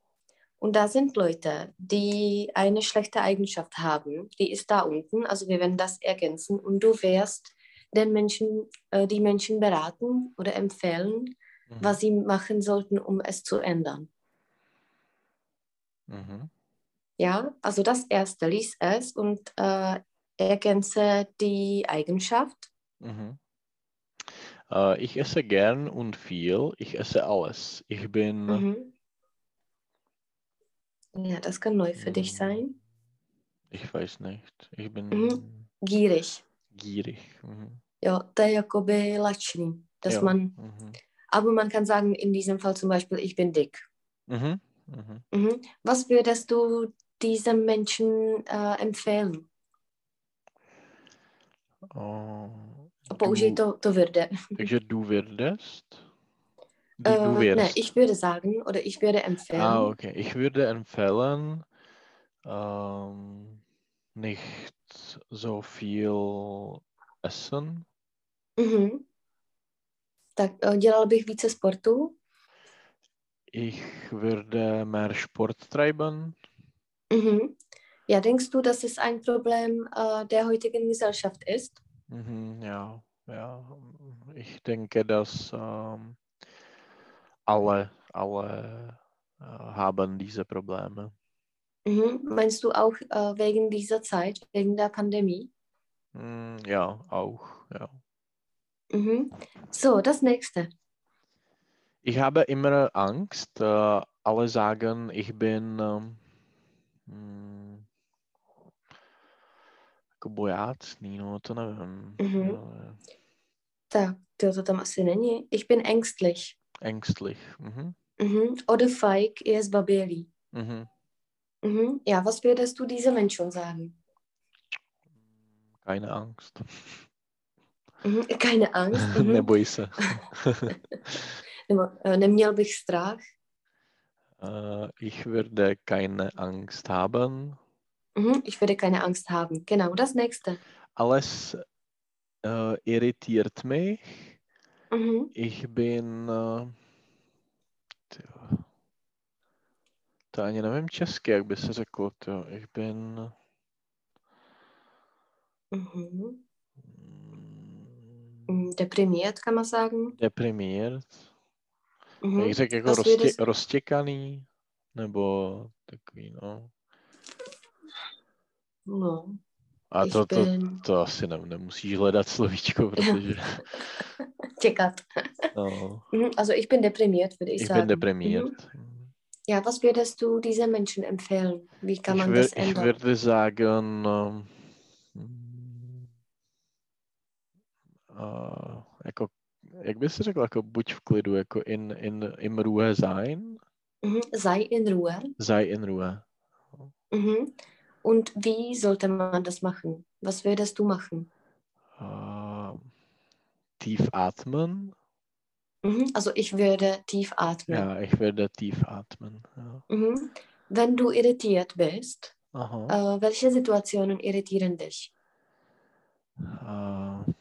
Und da sind Leute, die eine schlechte Eigenschaft haben. Die ist da unten. Also wir werden das ergänzen. Und du wirst den Menschen, äh, die Menschen beraten oder empfehlen, Mhm. was sie machen sollten, um es zu ändern. Mhm. Ja, also das erste, lies es und äh, ergänze die Eigenschaft. Mhm. Äh, ich esse gern und viel. Ich esse alles. Ich bin Mhm. Ja, das kann neu für dich Mhm. sein. Ich weiß nicht. Ich bin Mhm. Gierig. gierig. Mhm. Ja, je jakoby lačný. Dass Ja. man, Mhm. aber man kann sagen, in diesem Fall zum Beispiel, ich bin dick. Mhm. Mhm. Mhm. Was würdest du diesem Menschen äh, empfehlen? Oh, Použij to, to würde. takže du würdest? Du, Äh, du ne, ich würde sagen oder ich würde empfehlen. Ah, okay. Ich würde empfehlen, ähm, nicht so viel essen. Mhm. Tak äh, dělal bych více sportu. Ich würde mehr Sport treiben. Mhm. Ja, denkst du, dass es ein Problem äh, der heutigen Gesellschaft ist? Mhm, ja, ja. Ich denke, dass ähm, alle, alle äh, haben diese Probleme. Mhm. Meinst du auch äh, wegen dieser Zeit, wegen der Pandemie? Mm, ja, auch, ja. Mhm. So, das nächste. Ich habe immer Angst. Äh, alle sagen, ich bin ähm, mm, jako bojácný, no to nevím. Mhm. Eh, Tak, to, to tam asi není. Ich bin ängstlich. Ängstlich. Mhm. Mhm. Oder feig, ist babeli. Mhm. Mhm. Ja, was würdest du diesem Menschen sagen? Keine Angst. Mhm. Keine Angst. [laughs] Mhm. Neboj se. [laughs] Nebo eh, neměl bych strach. Äh, ich würde keine Angst haben. Mhm. Ich würde keine Angst haben. Genau, das nächste. Alles äh, irritiert mich. Mhm. Ich bin... Äh, to ani nevím česky, jak by se řeklo. To. Ich bin... Mhm. Mm, Deprimiert kann man sagen. Deprimiert. Mhm. Jak řekl, jako roztě, würdest- roztěkaný, nebo takový, no. No, A ich to, to, to asi ne, nemusíš hledat slovíčko, [laughs] protože Tickert. no, Mhm. Also ich bin deprimiert, würde ich, ich sagen. bin deprimiert. Mhm. Ja, was würdest du diesen Menschen empfehlen? Wie kann Ich, man wür, das ich ändern? würde sagen, äh, jako, jak bys řekl, jako buď v klidu, jako in, in, im Ruhe sein, Mhm. Sei in Ruhe. sei in Ruhe. Mhm. Und wie sollte man das machen? Was würdest du machen? Äh, tief atmen. Mhm. Also ich würde tief atmen. Ja, ich werde tief atmen. Ja. Mhm. Wenn du irritiert bist, äh, welche Situationen irritieren dich? Äh,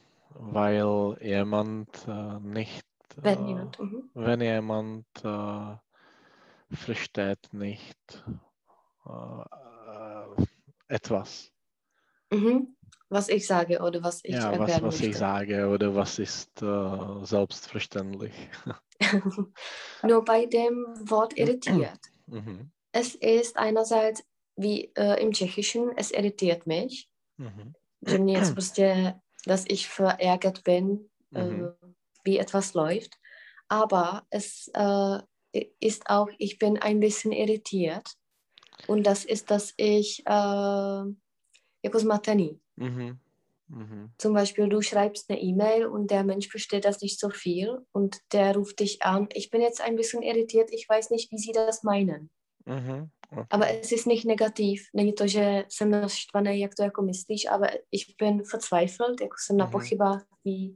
weil jemand äh, nicht, Wenn äh, jemand. Mhm. wenn jemand äh, versteht nicht äh, etwas. Mhm. Was ich sage oder was ich ja, was, was ich sage oder was ist äh, selbstverständlich. [laughs] Nur bei dem Wort irritiert. Mhm. Es ist einerseits wie äh, im Tschechischen, es irritiert mich, Mhm. že mě prostě, dass ich verärgert bin, äh, Mhm. wie etwas läuft. Aber es äh, ist auch, ich bin ein bisschen irritiert. Und das ist, dass ich äh, jako zmatený. Mhm. Mhm. Zum Beispiel, du schreibst eine E-Mail und der Mensch versteht das nicht so viel und der ruft dich an. Ich bin jetzt ein bisschen irritiert, ich weiß nicht, wie sie das meinen. Mhm. Okay. Aber es ist nicht negativ. Není to, že jsem naštvaný, jak to jako myslíš, aber ich bin verzweifelt, jako jsem na Mhm. pochybách, wie,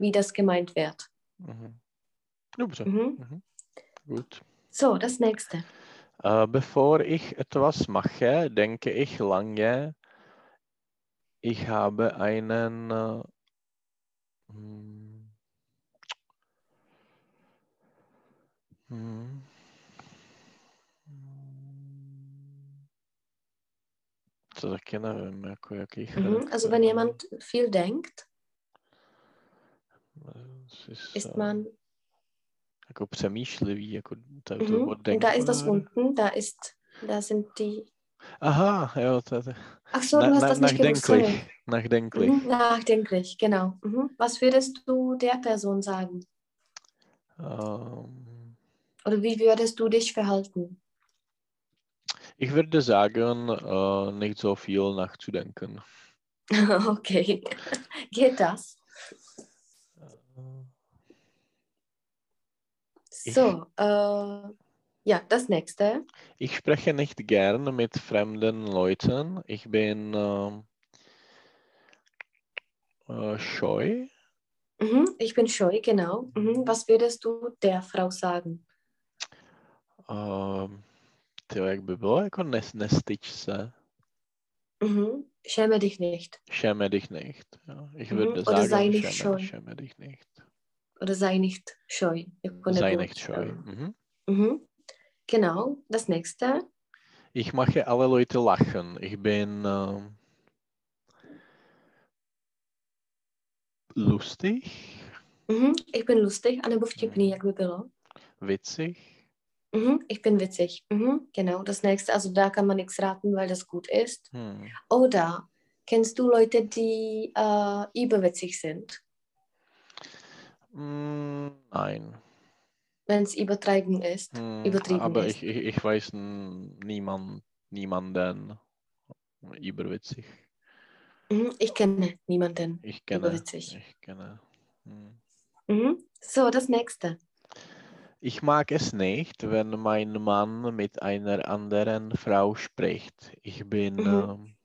wie das gemeint wird. Mhm. Dobře. Mhm. Mhm. Gut. So, das nächste. Äh, bevor ich etwas mache, denke ich lange, ich habe einen äh, hm, hm, to taky nevím, jako jaký Mhm. Also wenn mám. jemand viel denkt, ist, ist äh, man... jako přemýšlivý, jako to, to Mhm. Wort Und da ist das unten, da ist, da sind die... Aha, jo, to, to, Ach so, du hast das nicht gewusst, sorry. nachdenklich. Nachdenklich. Mhm. Nachdenklich, genau. Mhm. Was würdest du der Person sagen? Ähm, Oder wie würdest du dich verhalten? Ich würde sagen, äh, nicht so viel nachzudenken. [laughs] okay. [laughs] Geht das? Äh, So, äh, ja, das nächste. Ich spreche nicht gern mit fremden Leuten. Ich bin ähm, äh, scheu. Mhm. Ich bin scheu, genau. Mhm. Was würdest du der Frau sagen? Ähm, tyjo, jak by bylo jako nes, nestyč se. Mhm. Schäme dich nicht. Schäme dich nicht. Ja. Ich Mhm, würde oder sei sagen, nicht schäme, scheu. schäme dich nicht. Oder sei nicht scheu. Jako Sei nebuď, nicht scheu. Mhm. Mhm. Genau, das nächste. Ich mache alle Leute lachen. Ich bin ähm, lustig, Mhm. Ich bin lustig, anebo vtipný, jak by bylo. witzig. Mhm. Ich bin witzig. Mhm. Genau, das nächste. Also da kann man nichts raten, weil das gut ist. Hm. Oder kennst du Leute, die äh, überwitzig sind, Mm, nein. wenn es übertrieben ist? Hm, Übertrieben aber ist. ich, ich, ich weiß niemand, niemanden überwitzig. Mhm. Ich kenne niemanden. Ich kenne. Überwitzig. Ich kenne. Hm. Mhm. So, das nächste. Ich mag es nicht, wenn mein Mann mit einer anderen Frau spricht. Ich bin Mhm.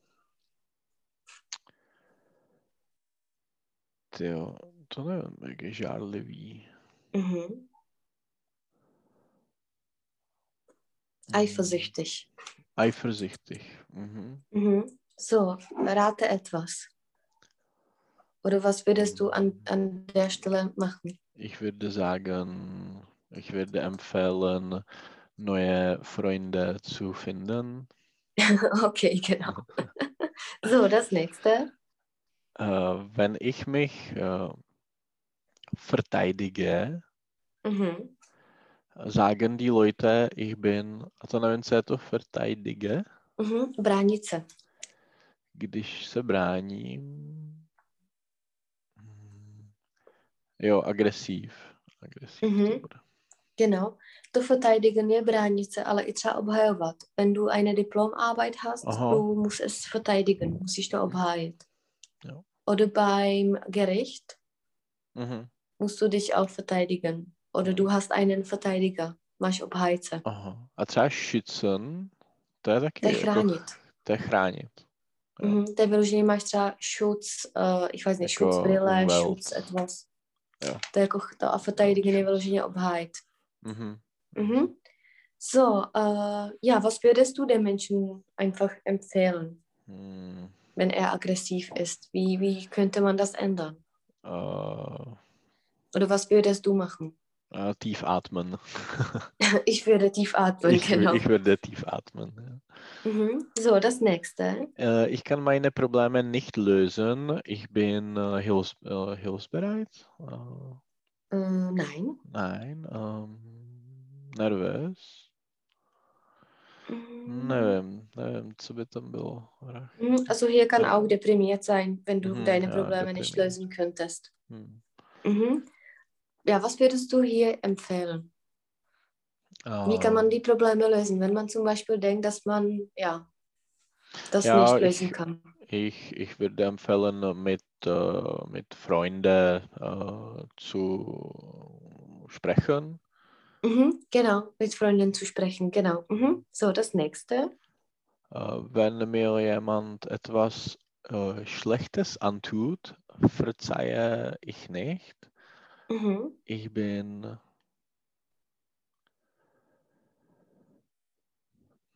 ähm, to nevím, jak je žárlivý. Mhm. Eifersüchtig. Eifersüchtig. Mhm. Mhm. So, rate etwas. Oder was würdest du an, an der Stelle machen? Ich würde sagen, ich würde empfehlen, neue Freunde zu finden. [laughs] okay, genau. so, das nächste. Äh, wenn ich mich äh, verteidige, Mhm. sagen die Leute, ich bin, to nevím, co je to verteidige, Mhm. Bránit se. když se bráním. Mm, Jo, agresiv. Agresiv. to Mhm. bude. Genau. To verteidigen je bránit se, ale i třeba obhajovat. Wenn du eine Diplomarbeit hast, Aha. du musst es verteidigen, musst du obhájit. Ja. Oder beim Gericht Mhm. musst du dich auch verteidigen. Oder du hast einen Verteidiger, máš obhájce. Aha. A třeba schützen, to je taky To je jako- chránit. to je chránit. Jo. Mhm. To je vyloženě máš třeba Schutz, uh, ich weiß nicht, Jako Schutzbrille. Schutz etwas. Jo. To je jako to a verteidigen je vyloženě obhájit. Mhm. Mhm. So, äh, ja, was würdest du den Menschen einfach empfehlen, Mm, wenn er aggressiv ist? Wie, wie könnte man das ändern? äh, Oder was würdest du machen? äh, tief atmen. [laughs] [laughs] Ich würde tief atmen, ich, genau. ich würde tief atmen. Ja. Mhm. So, das nächste. Äh, ich kann meine Probleme nicht lösen. Ich bin äh, hilfs äh, hilfsbereit. Äh, nein. nein. Ähm, nervös. Mhm. Nevím, nevím, co by tam bylo. Rach. Mhm, Also hier kann auch deprimiert sein, wenn du Mhm, deine ja, Probleme nicht deprimiert. lösen könntest. Hm. Mhm. Ja, was würdest du hier empfehlen? Wie kann man Ähm, die Probleme lösen, wenn man zum Beispiel denkt, dass man ja das Ja, nicht ich- lösen kann? Ich, ich würde empfehlen, mit, äh, mit Freunden äh, zu sprechen. Mhm, genau, mit Freunden zu sprechen, genau. Mhm. So, das nächste. Äh, wenn mir jemand etwas äh, Schlechtes antut, verzeihe ich nicht. Mhm. Ich bin.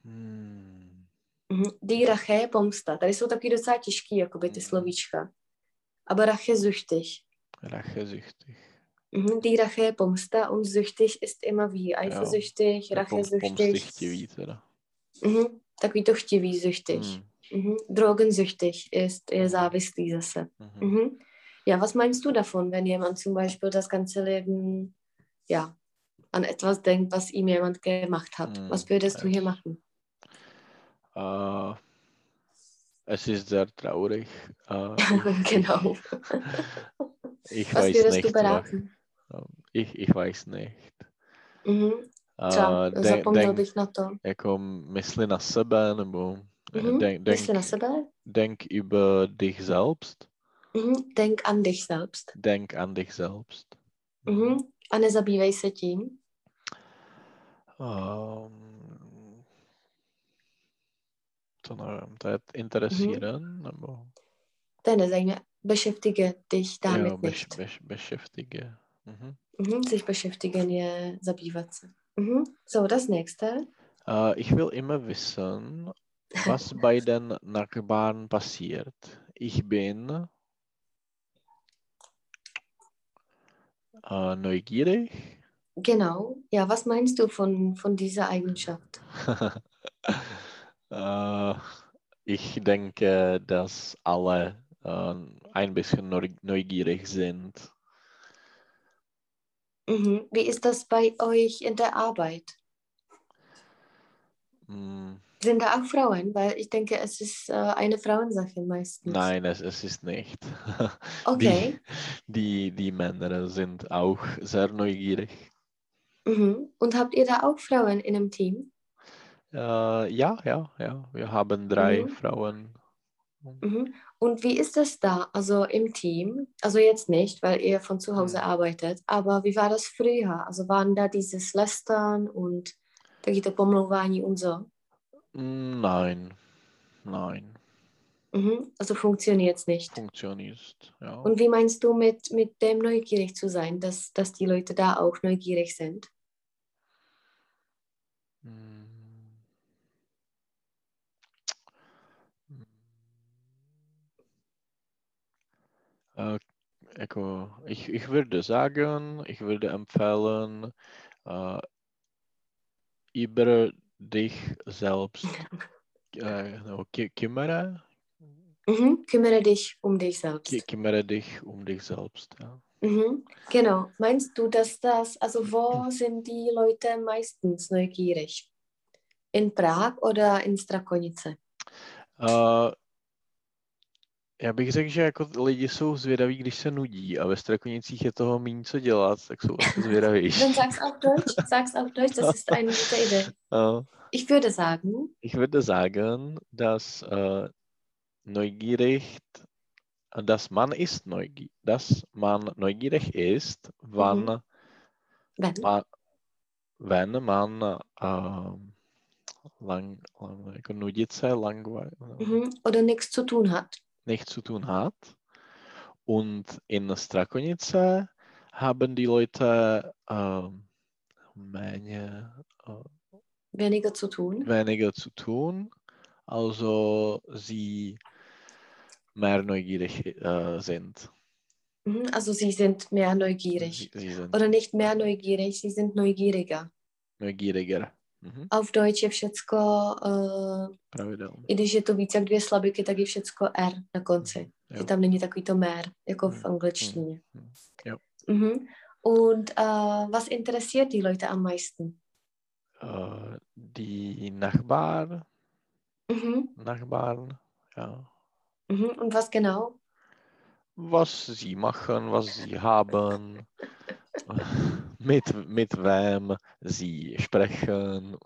Hmm. Die Rache je pomsta. Tady jsou taky docela těžký, jakoby ty slovíčka. Aber Rache süchtig. rachesüchtig. Mhm. Die Rache pomsta und süchtig ist immer wie eifersüchtig, Pom- rachesüchtig. pomstychtivý teda. Mhm. Takový to chtivý, süchtig. Hm, Mhm. Drogensüchtig ist je závislý zase. mhm. Mhm. Ja, was meinst du davon, wenn jemand zum Beispiel das ganze Leben ja, an etwas denkt, was ihm jemand gemacht hat? Hm, Was würdest du ja. hier machen? Äh, es ist sehr traurig. Genau. [laughs] Ich Was weiß würdest nicht. du beraten? was- Ich, ich weiß nicht. Mhm. Třeba, Uh, de, zapomněl denk, bych na to. jako mysli na sebe, nebo Mhm. denk, Mysli na denk, sebe. denk über dich selbst. Mhm. Denk an dich selbst. Denk an dich selbst. Mhm. A nezabývej se tím. Um, to nevím, to je interessieren, nebo To je nezajímavé. Beschäftige dich damit jo, beš, nicht. beš, beschäftige. Mhm. Mhm. Sich beschäftigen je zabývat se. Mhm. So, das nächste. Uh, ich will immer wissen, was bei [laughs] den Nachbarn passiert. Ich bin uh, neugierig. Genau. Ja, was meinst du von, von dieser Eigenschaft? [laughs] Äh, ich denke, dass alle äh, ein bisschen neu- neugierig sind. Mhm. Wie ist das bei euch in der Arbeit? Mm, Sind da auch Frauen? Weil ich denke, es ist äh, eine Frauensache meistens. nein, es, es ist nicht. [laughs] Okay. Die, die, die Männer sind auch sehr neugierig. Mhm. Und habt ihr da auch Frauen in einem Team? Äh, ja, ja, ja. Wir haben drei Mhm. Frauen. Mhm. Und wie ist das da, also im Team? Also jetzt nicht, weil ihr von zu Hause Mhm. arbeitet, aber wie war das früher? Also waren da dieses Lästern und taky to pomlouvání und so? Nein, nein. Mhm. Also funktioniert es nicht. funktioniert. Ja. Und wie meinst du mit, mit dem neugierig zu sein, dass, dass die Leute da auch neugierig sind? Mm. Äh, jako, ich, ich würde sagen, ich würde empfehlen, äh, über dich selbst [laughs] äh, no, kü- kümmere, Mhm. Kümmere dich um dich selbst. kü- kümmere dich um dich selbst. Ja. Mhm. Genau. Meinst du, dass das, also wo sind die Leute meistens neugierig? In Prag oder in Strakonice? Uh, já bych řekl, že jako lidi jsou zvědaví, když se nudí a ve Strakonicích je toho méně co dělat, tak jsou asi zvědaví. Dann sag's auf Deutsch. Sag's auf Deutsch, das ist eine gute Idee. Uh, Ich würde sagen, ich würde sagen, dass uh, neugierig, dass man ist neugierig, dass man neugierig ist, wann, Mhm. wenn. man, wenn man uh, lang, lang, jako nudit se, langwe, Mhm. Oder nichts zu tun hat. Nichts zu tun hat. Und in Strakonice haben die Leute ähm, méně, äh, Weniger zu tun. weniger zu tun, also sie mehr neugierig äh, sind. Mhm. Also sie sind mehr neugierig. Sie, sie sind Oder nicht mehr neugierig, sie sind neugieriger. neugieriger. Mhm. A v Deutsch je všecko, uh, Pravidelně. i když je to více jak dvě slabiky, tak je všecko R na konci. Jo. Že tam není takový to mer, jako v Mhm. angličtině. Mhm. Jo. Mhm. Und uh, was interessiert die Leute am meisten? Äh, die Nachbar, Mhm. Nachbarn, ja. Mhm. Und was genau? was sie machen, was sie haben, [laughs] mit, mit wem sie sprechen,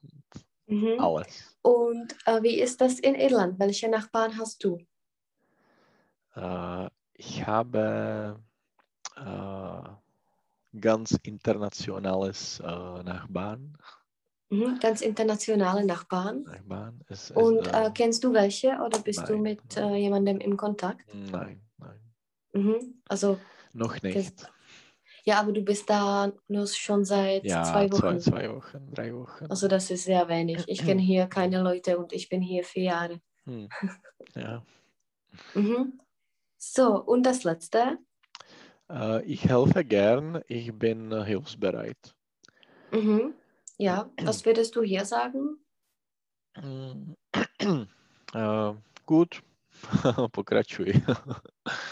Mhm. alles. Und äh, wie ist das in Irland? Welche Nachbarn hast du? Äh, ich habe äh, ganz internationales äh, Nachbarn. Mhm. Ganz internationale Nachbarn. Nachbarn. Es, es, Und äh, äh, kennst du welche oder bist du nein, mit nein. äh, jemandem im Kontakt? nein, nein, Mhm. Also, noch nicht. Ja, aber du bist da nur schon seit Ja, zwei Wochen. zwei, zwei Wochen, drei Wochen. Also das ist sehr wenig. Ich kenne hier keine Leute und ich bin hier vier Jahre. Hm. [laughs] Ja. Mhm. So, und das letzte. Äh, ich helfe gern, ich bin hilfsbereit. Mhm. Ja, [clears throat] was würdest du hier sagen? Äh, gut, [laughs] pokračuj.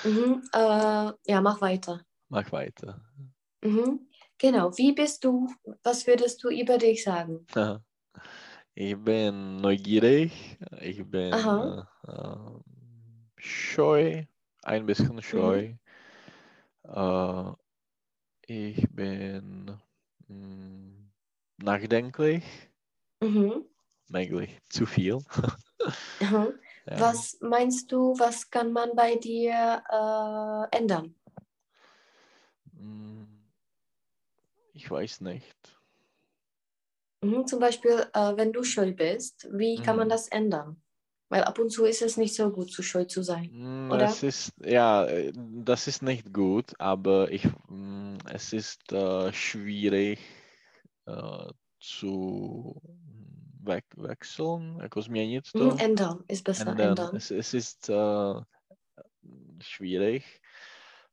Mhm. Äh, ja, mach weiter. Mach weiter. Mhm. Genau, wie bist du? Was würdest du über dich sagen? [laughs] Ich bin neugierig, ich bin äh, äh, scheu, ein bisschen scheu. Äh, ich bin mm, nachdenklich, Mhm. möglich zu viel. Mhm. [laughs] Ja. Was meinst du, was kann man bei dir äh, ändern? Mm, Ich weiß nicht. Mhm. Zum Beispiel, äh, wenn du scheu bist, wie kann man Mhm. das ändern? Weil ab und zu ist es nicht so gut, zu scheu zu sein. Mm, Oder? Es ist, ja, äh, das ist nicht gut, aber ich, es ist äh, schwierig äh, zu we wechseln, jako změnit to. Mhm. Ändern ist besser, ändern. ändern. Es, es ist schwierig,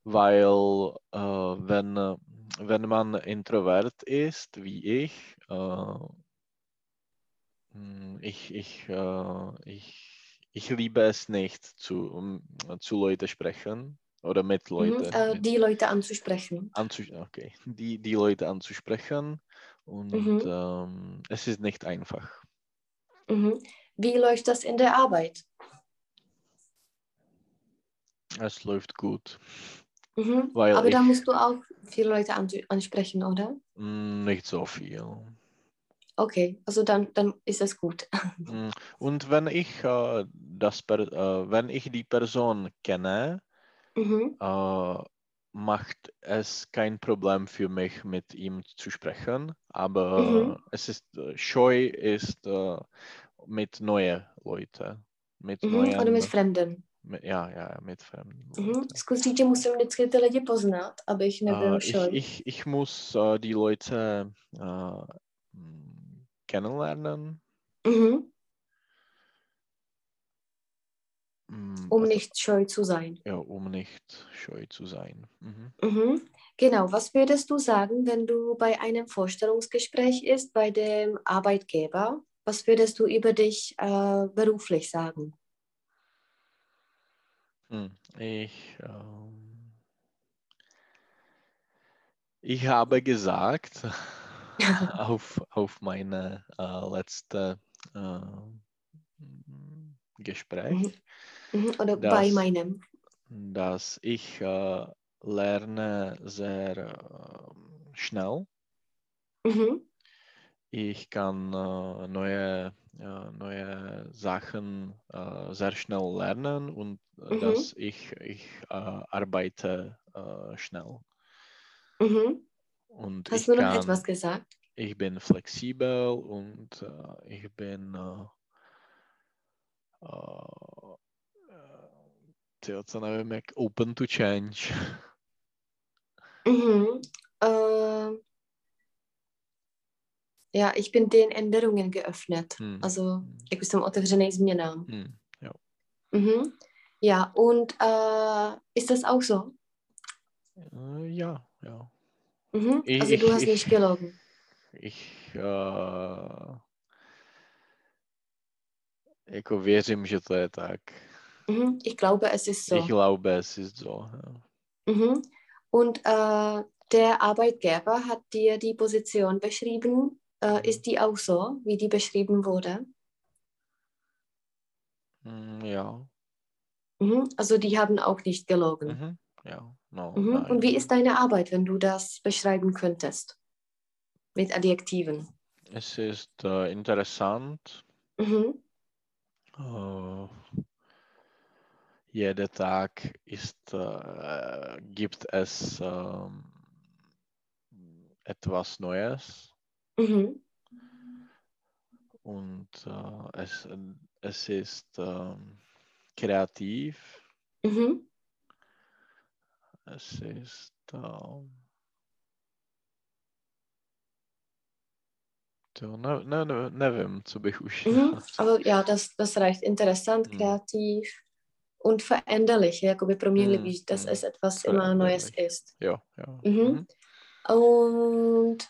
weil äh, wenn, äh, wenn man introvert ist, wie ich, äh, mm, ich, ich, äh, ich, ich liebe es nicht, zu, um, zu Leuten sprechen oder mit Mhm. Leuten. Äh, mit die Leute anzusprechen. anzu okay, die, die Leute anzusprechen. Und Mhm. ähm, es ist nicht einfach. Mhm. Wie läuft das in der Arbeit? Es läuft gut. Mhm. Weil Aber da ich- musst du auch viele Leute an ansprechen, oder? Mm, Nicht so viel. Okay, also dann, dann ist es gut. [laughs] Mm, Und wenn ich, äh, das äh, wenn ich die Person kenne, Mhm. äh, macht es kein Problem für mich, mit ihm zu sprechen. Aber Mhm. es ist äh, scheu ist äh, mit neuen Leuten. Mit Mhm. Oder mit neuen, Fremden. Ja, ja, mit fremden. Leuten. Zkus říct, že musím vždycky ty lidi poznat, abych nebyl Äh, ich, ich, ich muss äh, die Leute m, kennenlernen, Mhm. m, Um also, nicht scheu zu sein. ja, um nicht scheu zu sein. Mhm. Mhm. Genau, was würdest du sagen, wenn du bei einem Vorstellungsgespräch ist bei dem Arbeitgeber? Was würdest du über dich äh, beruflich sagen? Hm, Ich, ähm, ich habe gesagt [laughs] auf, auf meine äh, letzte äh, Gespräch, Mhm. Oder bei dass, meinem. dass ich äh, lerne sehr äh, schnell. Mhm. Ich kann äh, neue, äh, neue Sachen äh, sehr schnell lernen und Mhm. dass ich, ich äh, arbeite äh, schnell. Mhm. Und Hast ich du noch kann, etwas gesagt? ich bin flexibel und äh, ich bin co nevím, jak open to change. Mhm. Äh, ja, ich bin den Änderungen geöffnet. Hm. Also, Hm. jak jsem otevřený změnám. Hm, jo. Mhm. Ja, und äh, ist das auch so? Äh, ja, ja. Mhm. Ich, Also, du ich, hast nicht ich, gelogen. ich äh, jako věřím, že to je tak. Mhm. Ich glaube, es ist so. Ich glaube, es ist so. Ja. Mhm. Und äh, der Arbeitgeber hat dir die Position beschrieben. Äh, Mhm. ist die auch so, wie die beschrieben wurde? Hm, ja. Mhm. Also, die haben auch nicht gelogen. Mhm. Ja, no, Mhm. Und wie ist deine Arbeit, wenn du das beschreiben könntest? Mit Adjektiven. Es ist äh, interessant. Äh, jeder Tag ist, äh, gibt es ähm, etwas Neues Mhm. und äh, es, es ist ähm, kreativ. Mhm. Es ist ähm, to ne, ne, ne, nevím, co bych už Mhm. Aber ja, das, das reicht. Interessant, Mhm. kreativ und veränderlich, jakoby proměnlivý, Mhm, dass mhm. es etwas immer Neues ist. Ja, ja. Mhm. Und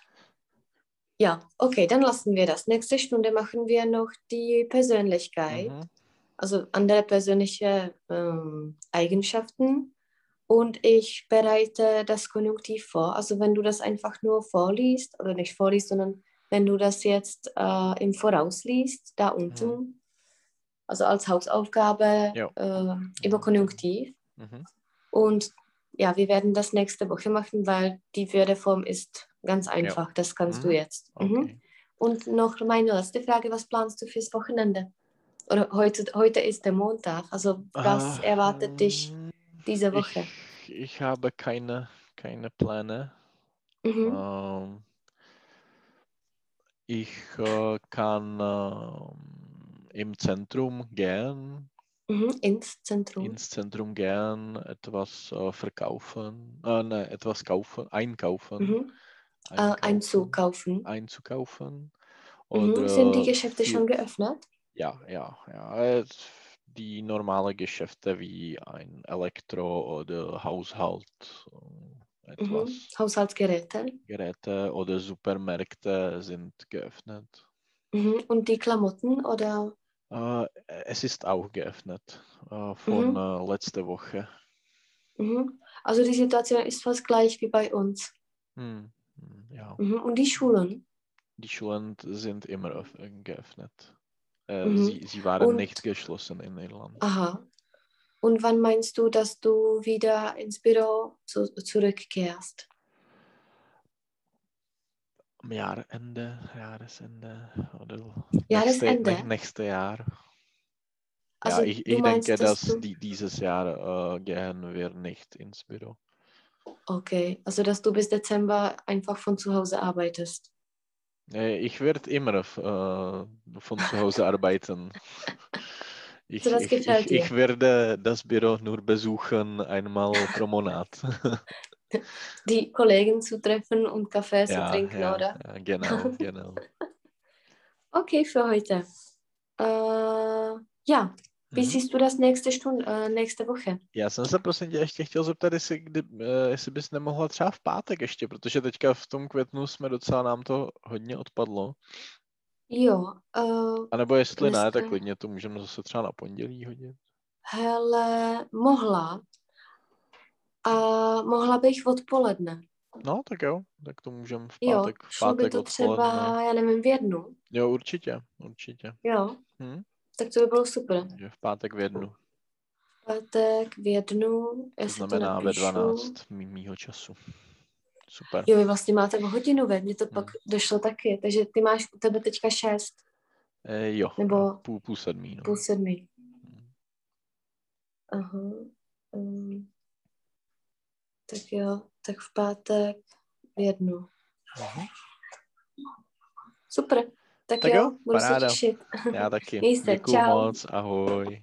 ja, okay, dann lassen wir das. Nächste Stunde machen wir noch die Persönlichkeit, Mhm. Also andere persönliche ähm, Eigenschaften. Und ich bereite das Konjunktiv vor. Also wenn du das einfach nur vorliest, oder nicht vorliest, sondern wenn du das jetzt äh, im Voraus liest, da unten, also als Hausaufgabe äh, über Konjunktiv. Mhm. Und ja, wir werden das nächste Woche machen, weil die Wörterform ist ganz einfach. Das kannst du Mhm. jetzt. Mhm. Okay. Und noch meine letzte Frage, was planst du fürs Wochenende? Oder heute, heute ist der Montag. Also was Ah, erwartet dich diese Woche? Ich, ich habe keine, keine Pläne. Mhm. Ähm, ich äh, kann ähm, im Zentrum gehen, Mhm. Ins Zentrum. ins Zentrum gehen, etwas äh, verkaufen, äh, ne, etwas kaufen, einkaufen, Mhm. Äh, einzukaufen. einzukaufen. Mhm. Oder Sind die Geschäfte für- schon geöffnet? Ja, ja, ja. Die normale Geschäfte wie ein Elektro- oder Haushalt, Mhm. etwas Haushaltsgeräte. Geräte oder Supermärkte sind geöffnet. Mhm. Und die Klamotten oder? Äh, es ist auch geöffnet äh, von Mhm. äh, letzter Woche. Mhm. Also die Situation ist fast gleich wie bei uns. Hm, hm, Ja, Mhm. Und die Schulen? die Schulen sind immer öff- geöffnet. Äh, Mhm. sie, sie waren Und- nicht geschlossen in Irland. Aha. Und wann meinst du, dass du wieder ins Büro zu, zurückkehrst? Am Jahresende, Jahresende oder Jahresende? Nächste, nächste Jahr. Also ja, ich, ich meinst, denke, dass dass die, dieses Jahr äh, gehen wir nicht ins Büro. Okay, also dass du bis Dezember einfach von zu Hause arbeitest. Ich werde immer äh, von zu Hause [laughs] arbeiten. Ich, So, ich, ich, ich werde das Büro nur besuchen einmal pro Monat. [laughs] Die Kollegen zu treffen und Kaffee zu ja, trinken, ja, oder? ja, genau, [laughs] genau. Okay, für heute. Äh, ja, wie siehst du das nächste Stunde, äh, nächste Woche? Já jsem se prosím tě ještě chtěl zeptat, jestli, kdy, eh, jestli bys nemohla třeba v pátek ještě, protože teďka v tom květnu jsme docela, nám to hodně odpadlo. Jo, uh, A nebo jestli ne, tak dneska- klidně to můžeme zase třeba na pondělí hodit. hele, mohla. A mohla bych odpoledne. No, tak jo, tak to můžeme v Jo, pátek, v šlo by to třeba, odpoledne. já nevím, v jednu. Jo, určitě, určitě. Jo, Hm? Tak to by bylo super. Že v pátek v jednu, Pátek v jednu, já to si to znamená ve napíšu. 12 mý, mýho času. Super. Jo, vy vlastně máte v hodinu, ve? Mně to Hmm. pak došlo taky, takže ty máš u tebe teďka šest, E, jo, Nebo- půl, půl sedmý. No. půl sedmi. Aha. Um, tak jo, tak v pátek v jednu. Mhm. Super, tak, Tak jo, jo, budu paráda. se těšit. Já taky. [laughs] Měj se, Děkuju čau. moc, ahoj.